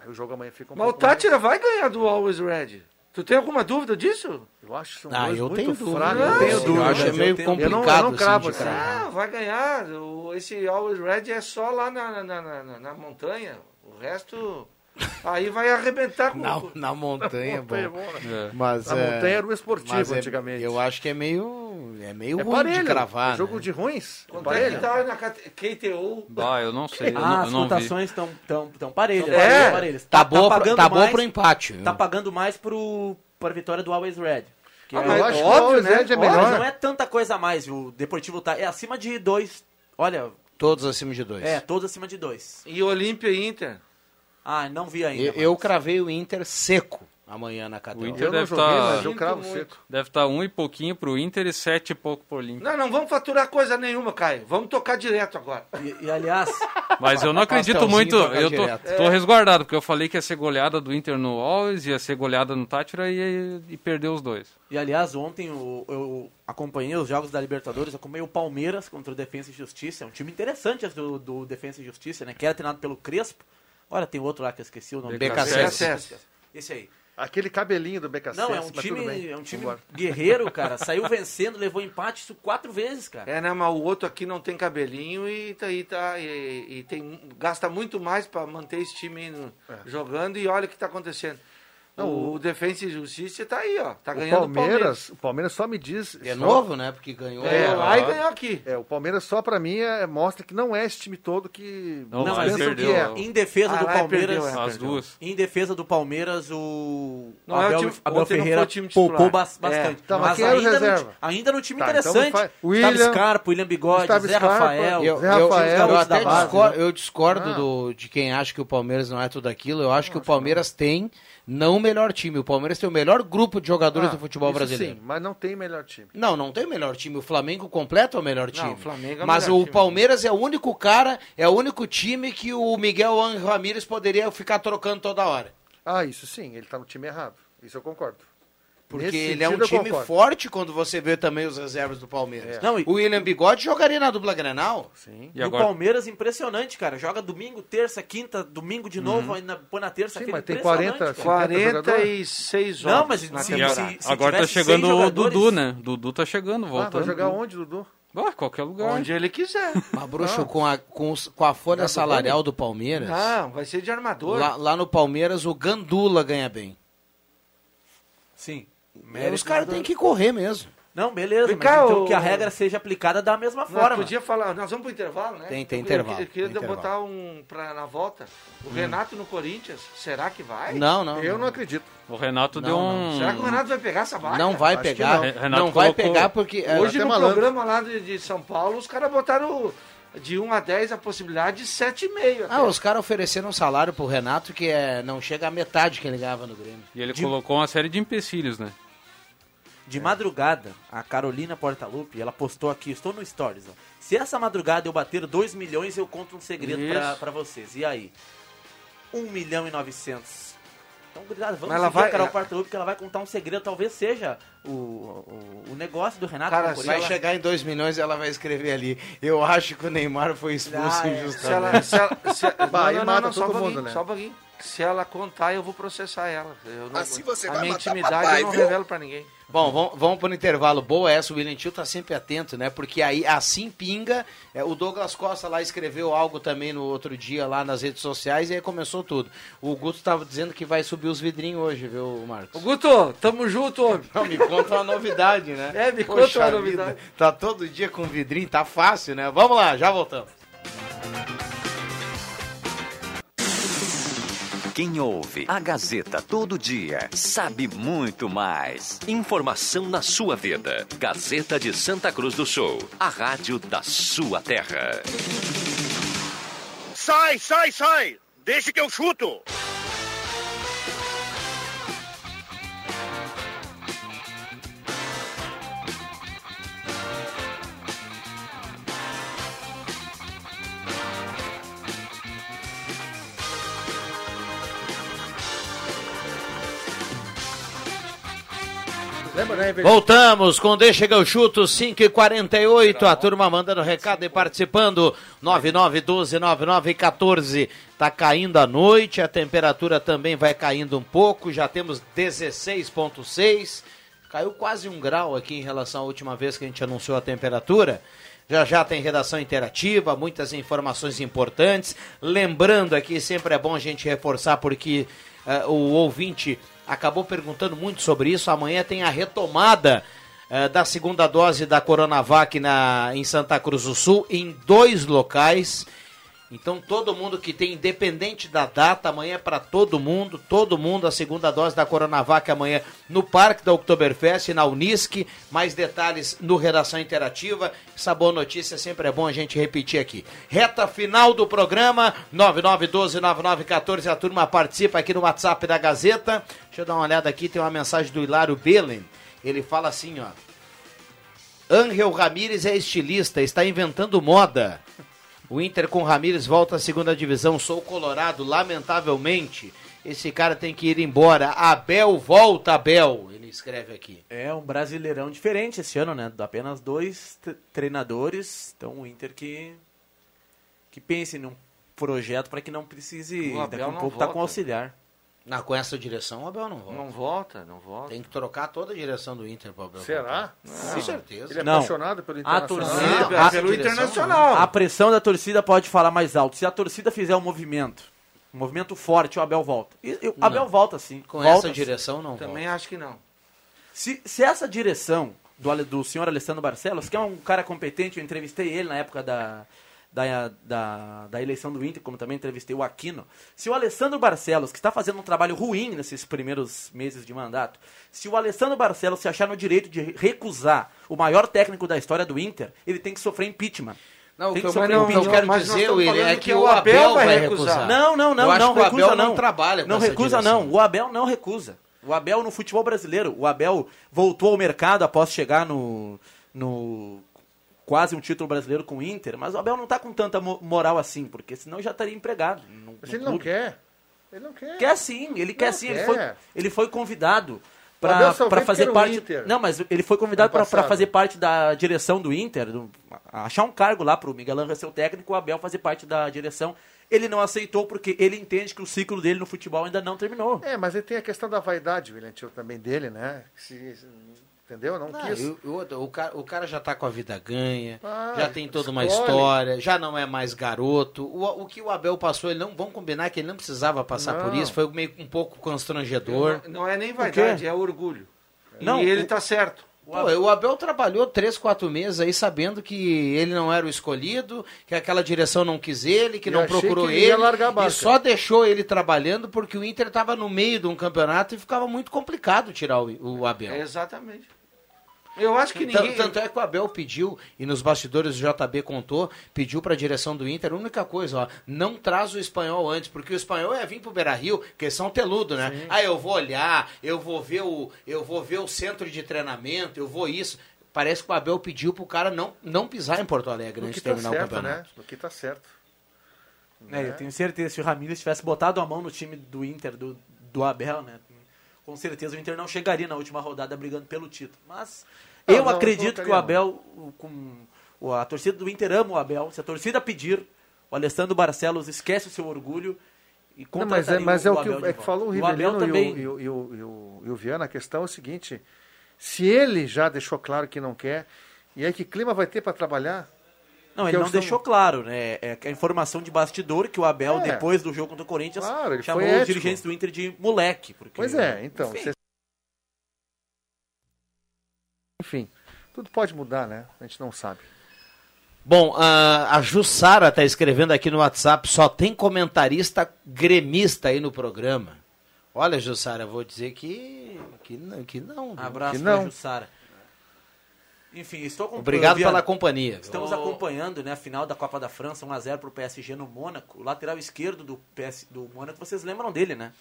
aí o jogo amanhã fica um Mas o Tátira vai ganhar do Always Red. Tu tem alguma dúvida disso? Eu acho que são Ah, dois eu muito tenho fracos. Eu tenho dúvida. Eu acho mas meio tenho- eu não- complicado eu não cravo assim, assim. Ah, vai ganhar. O- esse Always Red é só lá na, na, na, na- na montanha. O resto. Aí vai arrebentar com. Na, na montanha, bom. Montanha bom, né? É. Mas, A é, montanha era o esportivo mas é- antigamente. Eu acho que é meio, é meio É ruim parelho. de cravar. jogo né? de ruins. Quanto é que tá na KT KTO? Bah, eu não sei, eu Ah, não, as não cotações estão tão, tão parelhas. É. parelhas. Tá, boa, pro, pagando tá boa mais, pro empate. Tá pagando mais pro, pra vitória do Always Red. Que Ah, é- eu acho que o óbvio, Always né? Red é melhor. não é tanta coisa a mais. O Deportivo tá. É acima de dois. Olha, Todos acima de dois. é, todos acima de dois. E Olímpia e Inter. Ah, não vi ainda. Eu, eu cravei o Inter seco amanhã na KTO. O Inter Eu deve joguei, tá- eu Sinto cravo muito. seco. Deve estar um e pouquinho pro Inter e sete e pouco pro Olímpia. Não, não vamos faturar coisa nenhuma, Caio. Vamos tocar direto agora. E, e, aliás, *laughs* Mas eu não acredito muito. Eu tô, tô resguardado, porque eu falei que ia ser goleada do Inter no Always, ia ser goleada no Tátira e, e perdeu os dois. e aliás, ontem o- eu acompanhei os jogos da Libertadores, acompanhei o Palmeiras contra o Defensa e Justiça. É um time interessante do, do Defensa e Justiça, né? Que era treinado pelo Crespo. Olha, tem outro lá que eu esqueci o nome. BKSS. Esse aí. Aquele cabelinho do BKC. Não, é um time, é um time guerreiro, cara. Saiu vencendo, levou empate isso quatro vezes, cara. É, né, mas o outro aqui não tem cabelinho e, tá, e, tá, e, e tem, gasta muito mais para manter esse time no, é. jogando e olha o que está acontecendo. Não, o, o Defensa e Justiça tá aí, ó. Tá ganhando o Palmeiras. O Palmeiras só me diz. É só... novo, né? Porque ganhou. É, lá e ganhou aqui. É, o Palmeiras só pra mim é, mostra que não é esse time todo que. Não, não mas perdeu, que é. Em defesa ah, do Palmeiras. Perdeu, é, as duas. Em defesa do Palmeiras, o. Não Abel, é o time, Abel Ferreira poupou bastante. É. Tá, mas, mas ainda, reserva. No, ainda no time tá, então interessante. Então William, Gustavo Scarpa, William Bigode, Gustavo Zé Scarpa, Rafael. Eu, Zé Rafael. Eu, até discordo, eu discordo do, de quem acha que o Palmeiras não é tudo aquilo. Eu acho que o Palmeiras tem não o melhor time. O Palmeiras tem o melhor grupo de jogadores ah, do futebol brasileiro. Sim, mas não tem melhor time. Não, não tem melhor time. O Flamengo completo é o melhor time. Não, o Flamengo é o mas o. Palmeiras é o único cara, é o único time que o Miguel Ramírez poderia ficar trocando toda hora. Ah, isso sim, ele tá no time errado. Isso eu concordo. Porque Nesse ele é um time forte quando você vê também os reservas do Palmeiras. É. Não, o William Bigode jogaria na dupla Grenal. Sim. E, agora... o Palmeiras impressionante, cara. Joga domingo, terça, quinta, domingo de novo, uhum. aí na, põe na terça-feira. Mas tem 40, 46 jogos. Não, mas se, se, se Agora tá chegando o Dudu, né? Dudu tá chegando, voltando. Ah, vai jogar onde, Dudu? Ah, qualquer lugar. Onde ele quiser. *laughs* Mas, bruxo, com a, com, com a folha salarial do Palmeiras. Não, vai ser de armador. Lá, lá no Palmeiras, o Gandula ganha bem. Sim. Mérito os caras têm que correr mesmo. Não, beleza, Vem mas cá, então o... que a regra seja aplicada da mesma forma. podia falar, nós vamos pro intervalo, né? Tem, tem intervalo. Eu queria tem botar intervalo. um pra, na volta. O hum. Renato no Corinthians, será que vai? Não, não. Eu não, não acredito. O Renato não, deu um. Será que o Renato vai pegar essa vaga? Não vai Acho pegar. Não, Renato não vai colocou... pegar porque. É, Hoje no malandro. programa lá de, de São Paulo, os caras botaram de 1 a 10 a possibilidade de 7,5. Ah, os caras ofereceram um salário pro Renato que é, não chega a metade que ele ganhava no Grêmio. E ele de... colocou uma série de empecilhos, né? De madrugada, a Carolina Portalupe, ela postou aqui, estou no Stories, ó. Se essa madrugada eu bater 2 milhões, eu conto um segredo para vocês. E aí? 1 milhão e 900. Então, obrigado. Vamos ela vai, a Carol Portalupe, que ela vai contar um segredo. Talvez seja o, o, o negócio do Renato. Cara, vai ela... chegar em 2 milhões e ela vai escrever ali. Eu acho que o Neymar foi expulso ah, é. injustamente. Se ela, se ela, se, *laughs* bah, não, não, não, não, só pouquinho, né? só um pouquinho. Se ela contar, eu vou processar ela. Eu não, assim você a vai minha intimidade papai, eu não viu? revelo pra ninguém. Bom, vamos, vamos para o intervalo. Boa essa, o William Tio tá sempre atento, né? Porque aí assim pinga. É, o Douglas Costa lá escreveu algo também no outro dia lá nas redes sociais e aí começou tudo. O Guto estava dizendo que vai subir os vidrinhos hoje, viu, Marcos? O Guto, tamo junto, homem. Não, me conta uma novidade, né? É, me Poxa conta uma novidade. Vida, tá todo dia com vidrinho, tá fácil, né? Vamos lá, já voltamos. Quem ouve a Gazeta todo dia sabe muito mais. Informação na sua vida. Gazeta de Santa Cruz do Sul, a rádio da sua terra. Sai, sai, sai! Deixa que eu chuto! Voltamos com Deixa que eu chuto, 5 e 48 A turma mandando recado e participando. 9912-9914. Tá caindo a noite, a temperatura também vai caindo um pouco. Já temos 16,6. Caiu quase um grau aqui em relação à última vez que a gente anunciou a temperatura. Já já tem redação interativa, muitas informações importantes. Lembrando aqui, sempre é bom a gente reforçar porque uh, o ouvinte acabou perguntando muito sobre isso. Amanhã tem a retomada uh, da segunda dose da Coronavac na, em Santa Cruz do Sul, em dois locais. Então todo mundo que tem, independente da data, amanhã é para todo mundo, todo mundo, a segunda dose da Coronavac amanhã no Parque da Oktoberfest, na Unisc. Mais detalhes no Redação Interativa. Essa boa notícia sempre é bom a gente repetir aqui. Reta final do programa, 9912-9914, a turma participa aqui no WhatsApp da Gazeta. Deixa eu dar uma olhada aqui, tem uma mensagem do Hilário Belen. Ele fala assim, ó. Angel Ramírez é estilista, está inventando moda. O Inter com Ramires volta à segunda divisão. Sou colorado, lamentavelmente. Esse cara tem que ir embora. Abel volta, Abel. Ele escreve aqui. É um brasileirão diferente esse ano, né? Apenas dois treinadores. Então o Inter que que pense num projeto para que não precise, O daqui Abel a um não pouco, tá com volta. auxiliar. Na, com essa direção, o Abel não volta. Não volta, não volta. Tem que trocar toda a direção do Inter pro Abel. Será? voltar. Com certeza. Ele é Não. apaixonado pelo A Internacional. torcida, Não, a- pelo Internacional. A pressão da torcida pode falar mais alto. Se a torcida fizer um movimento, um movimento forte, o Abel volta. E, o Abel volta sim. Com volta, essa sim. direção, não Também volta. acho que não. Se, se essa direção do, do senhor Alessandro Barcelos, que é um cara competente, eu entrevistei ele na época da, da, da, da eleição do Inter, como também entrevistei o Aquino. Se o Alessandro Barcelos, que está fazendo um trabalho ruim nesses primeiros meses de mandato, se o Alessandro Barcelos se achar no direito de recusar o maior técnico da história do Inter, ele tem que sofrer impeachment. Não, o Tem que que eu, sofrer não, o impeachment. quero dizer, William, é que que o o Abel Abel vai recusar. recusar. Não, não, não, não, que o recusa Abel não. não trabalha com Não recusa direção. não. O Abel não recusa. O Abel no futebol brasileiro, o Abel voltou ao mercado após chegar no no quase um título brasileiro com o Inter, mas o Abel não tá com tanta mo- moral assim, porque senão já estaria empregado. no- Mas no ele não clube. quer. Ele não quer. Quer sim, ele quer Não sim, ele quer. foi, ele foi convidado para fazer parte. Inter. Não, mas ele foi convidado para fazer parte da direção do Inter, do- achar um cargo lá para o Miguel Angel ser o técnico, o Abel fazer parte da direção. Ele não aceitou porque ele entende que o ciclo dele no futebol ainda não terminou. É, mas ele tem a questão da vaidade, William Tio, também dele, né? Se- se- entendeu? Não Não, quis. e o, o- o cara, o cara já tá com a vida ganha, Ah, já tem toda uma escolhe. história, já não é mais garoto. O, o que o Abel passou, ele não, vamos combinar que ele não precisava passar por Não. isso, foi meio um pouco constrangedor. Não, não é nem vaidade, é orgulho. Não, e ele o- tá certo. Pô, o Abel trabalhou três, quatro meses aí sabendo que ele não era o escolhido, que aquela direção não quis ele, que Eu não procurou que ele ele, e só deixou ele trabalhando porque o Inter estava no meio de um campeonato e ficava muito complicado tirar o, o Abel. É exatamente. Eu acho que ninguém. Tanto é que o Abel pediu, e nos bastidores o JB contou, pediu para a direção do Inter, a única coisa, ó, não traz o espanhol antes, porque o espanhol é vir pro Beira Rio, que eles são teludo, né? Ah, eu vou olhar, eu vou ver o, eu vou ver o centro de treinamento, eu vou isso. Parece que o Abel pediu pro cara não, não pisar em Porto Alegre No antes de tá terminar o certo, campeonato. né? No que tá certo. É, eu tenho certeza, se o Ramírez tivesse botado a mão no time do Inter, do, do Abel, né? Com certeza o Inter não chegaria na última rodada brigando pelo título. Mas Não, eu não, acredito não que o Abel, o- com, o- a torcida do Inter ama o Abel. Se a torcida pedir, o Alessandro Barcelos esquece o seu orgulho e Não, mas é, contrataria mas é o que, Abel de é que falou o O Rivelino e também. o, e, o, e, o, e, o, e o Viana. A questão é o seguinte: se ele já deixou claro que não quer, e aí que clima vai ter para trabalhar? Não, que ele não estou- deixou claro, né? É que a informação de bastidor que o Abel, É. depois do jogo contra o Corinthians, Claro, chamou os dirigentes do Inter de moleque. Porque, Pois é, então. Enfim. cê- Enfim, tudo pode mudar, né? A gente não sabe. Bom, a, a Jussara está escrevendo aqui no WhatsApp, só tem comentarista gremista aí no programa. Olha, Jussara, eu vou dizer que, que, não- que não. Abraço Que pra não. Jussara. Enfim, estou acompanhando. Obrigado pela companhia. Estamos Ô, acompanhando né, a final da Copa da França, 1x0 pro PSG no Mônaco. O lateral esquerdo do, PS, do Mônaco, vocês lembram dele, né?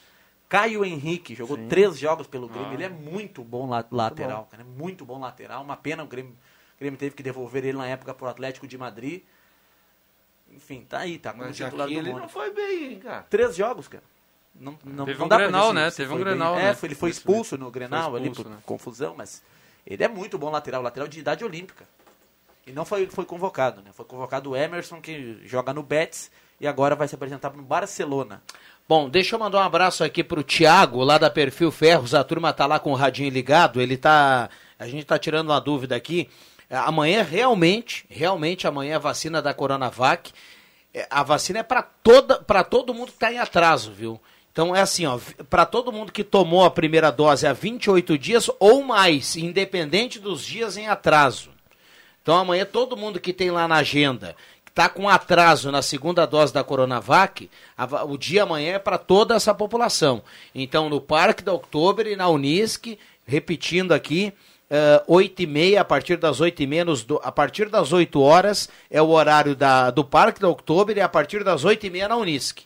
Caio Henrique, jogou três jogos pelo Grêmio. Ele é muito bom la- lateral, cara. é Muito bom lateral. Uma pena o Grêmio, o Grêmio teve que devolver ele na época pro Atlético de Madrid. Enfim, tá aí, tá como Mas titular aqui do ele não foi bem, hein, cara. Três jogos, cara. Não, não, Teve não um dá pra Grenal, dizer né? Teve um foi bem. Grenal, É, né? foi- ele foi expulso no Grenal Foi ali expulso, por né? confusão, mas ele é muito bom lateral, lateral de idade olímpica. E não foi, foi convocado, né? Foi convocado o Emerson, que joga no Betis e agora vai se apresentar no Barcelona. Bom, deixa eu mandar um abraço aqui pro Thiago, lá da Perfil Ferros. A turma tá lá com o radinho ligado. Ele tá. A gente tá tirando uma dúvida aqui. É, Amanhã, realmente, realmente, amanhã é a vacina da Coronavac. É, A vacina é para toda para todo mundo que tá em atraso, viu? Então é assim, ó, para todo mundo que tomou a primeira dose há 28 dias ou mais, independente dos dias em atraso. Então amanhã todo mundo que tem lá na agenda, está com atraso na segunda dose da Coronavac, a o dia amanhã é para toda essa população. Então no Parque da Oktober e na Unisc, repetindo aqui, eh, 8 e meia, a partir das 8 e meia, nos do- a partir das 8 horas é o horário da, do Parque da Oktober e a partir das 8 e meia na Unisc.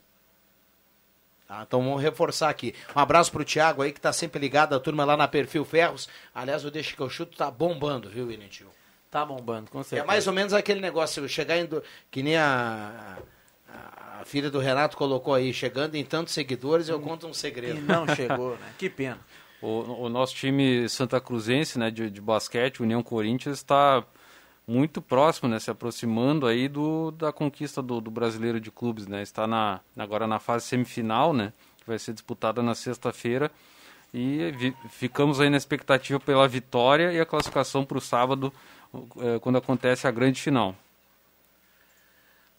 Tá, então vamos reforçar aqui. Um abraço pro Thiago aí que tá sempre ligado, a turma lá na Perfil Ferros. Aliás, o Deixa que eu chuto tá bombando, viu, William Tio? Tá bombando, com certeza. É mais ou menos aquele negócio, chegar indo, que nem a, a, a filha do Renato colocou aí, chegando em tantos seguidores, eu conto um E segredo. não chegou, né? Que pena. O, o nosso time Santa Cruzense né, de, de basquete, União Corinthians, está muito próximo, né, se aproximando aí do, da conquista do, do brasileiro de clubes, né? Está na, agora na fase semifinal, né? Que vai ser disputada na sexta-feira. E vi, ficamos aí na expectativa pela vitória e a classificação para o sábado, quando acontece a grande final.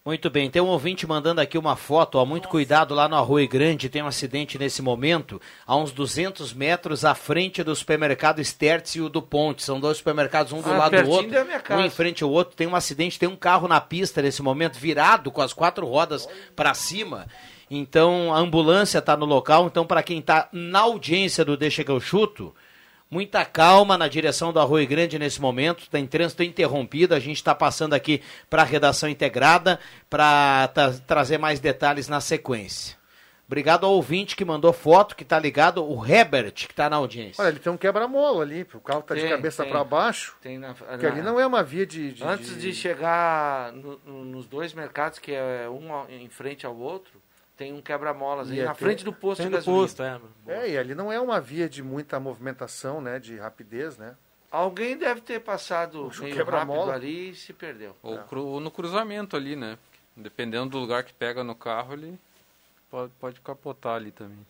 Muito bem, tem um ouvinte mandando aqui uma foto, ó, muito cuidado lá no Arroio Grande, tem um acidente nesse momento, a uns 200 metros à frente do supermercado Stertz e o do Ponte, são dois supermercados um do Ah, lado do outro, da minha casa. um em frente ao outro, tem um acidente, tem um carro na pista nesse momento, virado com as quatro rodas para cima, então a ambulância está no local, então para quem está na audiência do Deixa que eu chuto, Muita calma na direção do Arroio Grande nesse momento, tem trânsito interrompido, a gente está passando aqui para a redação integrada para trazer mais detalhes na sequência. Obrigado ao ouvinte que mandou foto, que está ligado, o Herbert, que está na audiência. Olha, ele tem um quebra-mola ali, o carro tá de cabeça para baixo. Tem na, Porque ali não é uma via de. de- Antes de chegar no- no- nos dois mercados, que é um em frente ao outro, tem um quebra-molas aí E é na frente do posto Tem de gasolina. posto, é. É, e ali não é uma via de muita movimentação, né? De rapidez, né? Alguém deve ter passado Puxa, o meio quebra-mola. rápido ali e se perdeu. Ou, cru- ou no cruzamento ali, né? Dependendo do lugar que pega no carro, ele pode, pode capotar ali também.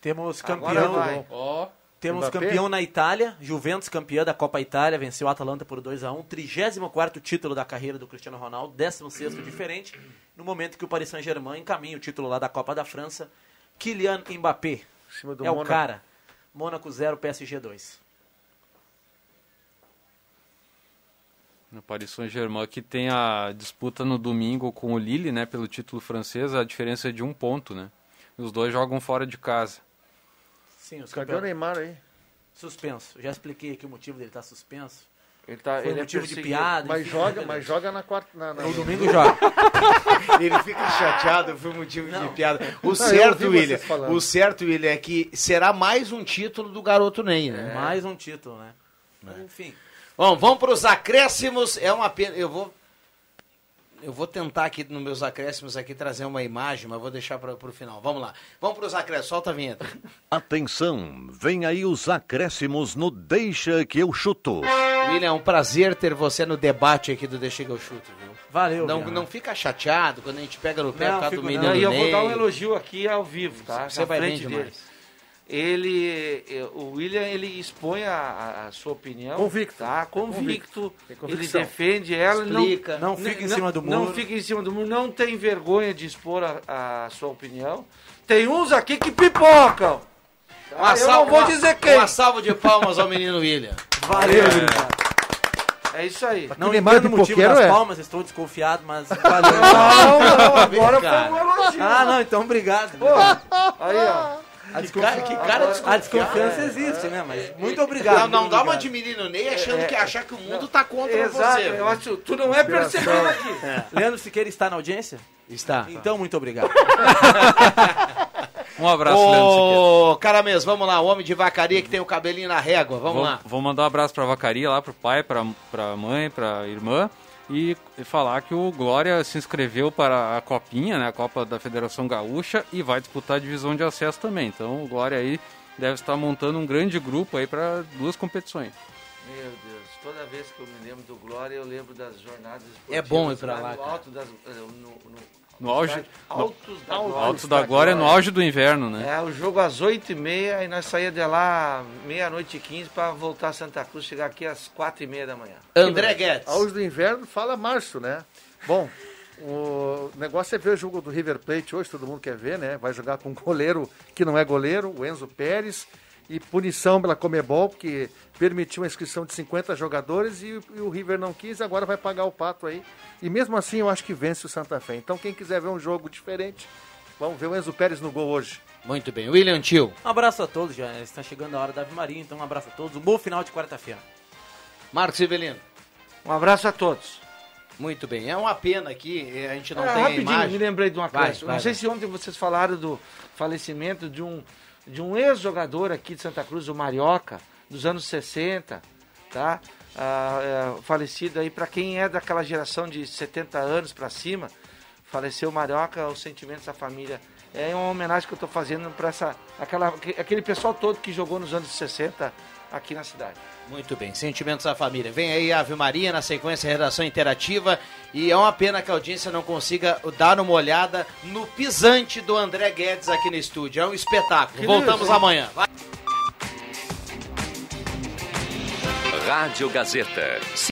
Temos Agora campeão. vai. Ó, Temos Mbappé? campeão na Itália, Juventus campeã da Copa Itália, venceu o Atalanta por 2 a 1 34 título da carreira do Cristiano Ronaldo, 16 diferente, no momento que o Paris Saint-Germain encaminha o título lá da Copa da França. Kylian Mbappé Em cima do é o Mônaco. cara. Mônaco 0, PSG 2. no Paris Saint-Germain que tem a disputa no domingo com o Lille, né? Pelo título francês, a diferença é de um ponto, né? Os dois jogam fora de casa. Sim, os Cadê o Neymar aí? suspenso. Já expliquei aqui o motivo dele estar suspenso. Ele, tá, Foi ele é motivo de perseguido. piada. Mas enfim, joga, mas joga na quarta. Na, na- No domingo joga. *laughs* Ele fica chateado, foi motivo de piada. O eu certo, William, o certo, William, é que será mais um título do garoto Ney, né? Mais um título, né? Enfim. Bom, vamos para os acréscimos. É uma pena. Eu vou. Eu vou tentar aqui nos meus acréscimos aqui trazer uma imagem, mas vou deixar para o final. Vamos lá. Vamos para os acréscimos. Solta a vinheta. *laughs* Atenção, vem aí os acréscimos no Deixa que eu chuto. William, é um prazer ter você no debate aqui do Deixa que eu chuto, viu? Valeu. Não, não fica chateado quando a gente pega no pé Não, por causa do fico menino não. E eu vou dar um elogio aqui ao vivo, tá? Você vai bem demais. dele. Ele, eh, o William, ele expõe a, a- sua opinião. Convicto. Tá? Convicto. Tem Ele defende ela. ele Explica. Não fica em não- cima do Não muro. fica em cima do muro. Não tem vergonha de expor a, a sua opinião. Tem uns aqui que pipocam. Tá? Uma Eu salva- não vou uma- dizer quem. Uma salva de palmas ao menino William. Valeu, É. É isso aí. Não Neymar entendo o motivo das é? palmas, estou desconfiado, mas *laughs* valeu. Não, não, agora foi um elogio. ah, não, então obrigado. Aí, ó. A, Que cara, que cara Agora- desconfiado. a desconfiança existe, né? Mas muito obrigado. Não, não muito dá uma obrigado. de menino Ney achando que achar que o mundo tá contra Exato, você. eu acho. Tu não é percebendo aqui. Leandro Siqueira está na audiência? Está. Então, muito obrigado. *laughs* Um abraço, Leandro Siqueira. Ô, cara mesmo, vamos lá, o homem de vacaria que tem o cabelinho na régua, vamos Vou, lá. vou mandar um abraço pra vacaria lá, pro pai, pra, pra mãe, pra irmã. E, falar que o Glória se inscreveu para a Copinha, né? A Copa da Federação Gaúcha, e vai disputar a divisão de acesso também. Então o Glória aí deve estar montando um grande grupo aí para duas competições. Meu Deus, toda vez que eu me lembro do Glória, eu lembro das jornadas esportivas. É bom ir pra lá, no alto das, eh, no, no, No auge, Altos da Glória. Altos da Glória, no auge do inverno, né? É, o jogo às 8h30 e nós saíamos de lá meia-noite e 15 para voltar a Santa Cruz, chegar aqui às 4h30 da manhã. André Guedes. Auge do inverno, fala março, né? Bom, o negócio é ver o jogo do River Plate hoje, todo mundo quer ver, né? Vai jogar com um goleiro que não é goleiro, o Enzo Pérez, e punição pela Comebol, porque permitiu a inscrição de 50 jogadores e, e o River não quis, agora vai pagar o pato aí. E mesmo assim eu acho que vence o Santa Fé. Então quem quiser ver um jogo diferente, vamos ver o Enzo Pérez no gol hoje. Muito bem, William Tio. Um abraço a todos, já está chegando a hora da Ave Maria, então um abraço a todos. Um bom final de quarta-feira. Marcos Rivelino. Um abraço a todos. Muito bem, é uma pena aqui, eh, a gente não Ah, tem a rapidinho, imagem. me lembrei de uma Vai, coisa. vai, não sei vai. se ontem vocês falaram do falecimento de um, de um ex-jogador aqui de Santa Cruz, o Marioca, dos anos 60, tá? Ah, é, falecido aí, para quem é daquela geração de 70 anos para cima, Faleceu o Marioca, os sentimentos da família. É uma homenagem que eu estou fazendo para essa, aquela, aquele pessoal todo que jogou nos anos 60 aqui na cidade. Muito bem, sentimentos da família. Vem aí a Ave Maria na sequência redação interativa e é uma pena que a audiência não consiga dar uma olhada no pisante do André Guedes aqui no estúdio. É um espetáculo. Que Voltamos lindo. amanhã. Vai. Rádio Gazeta.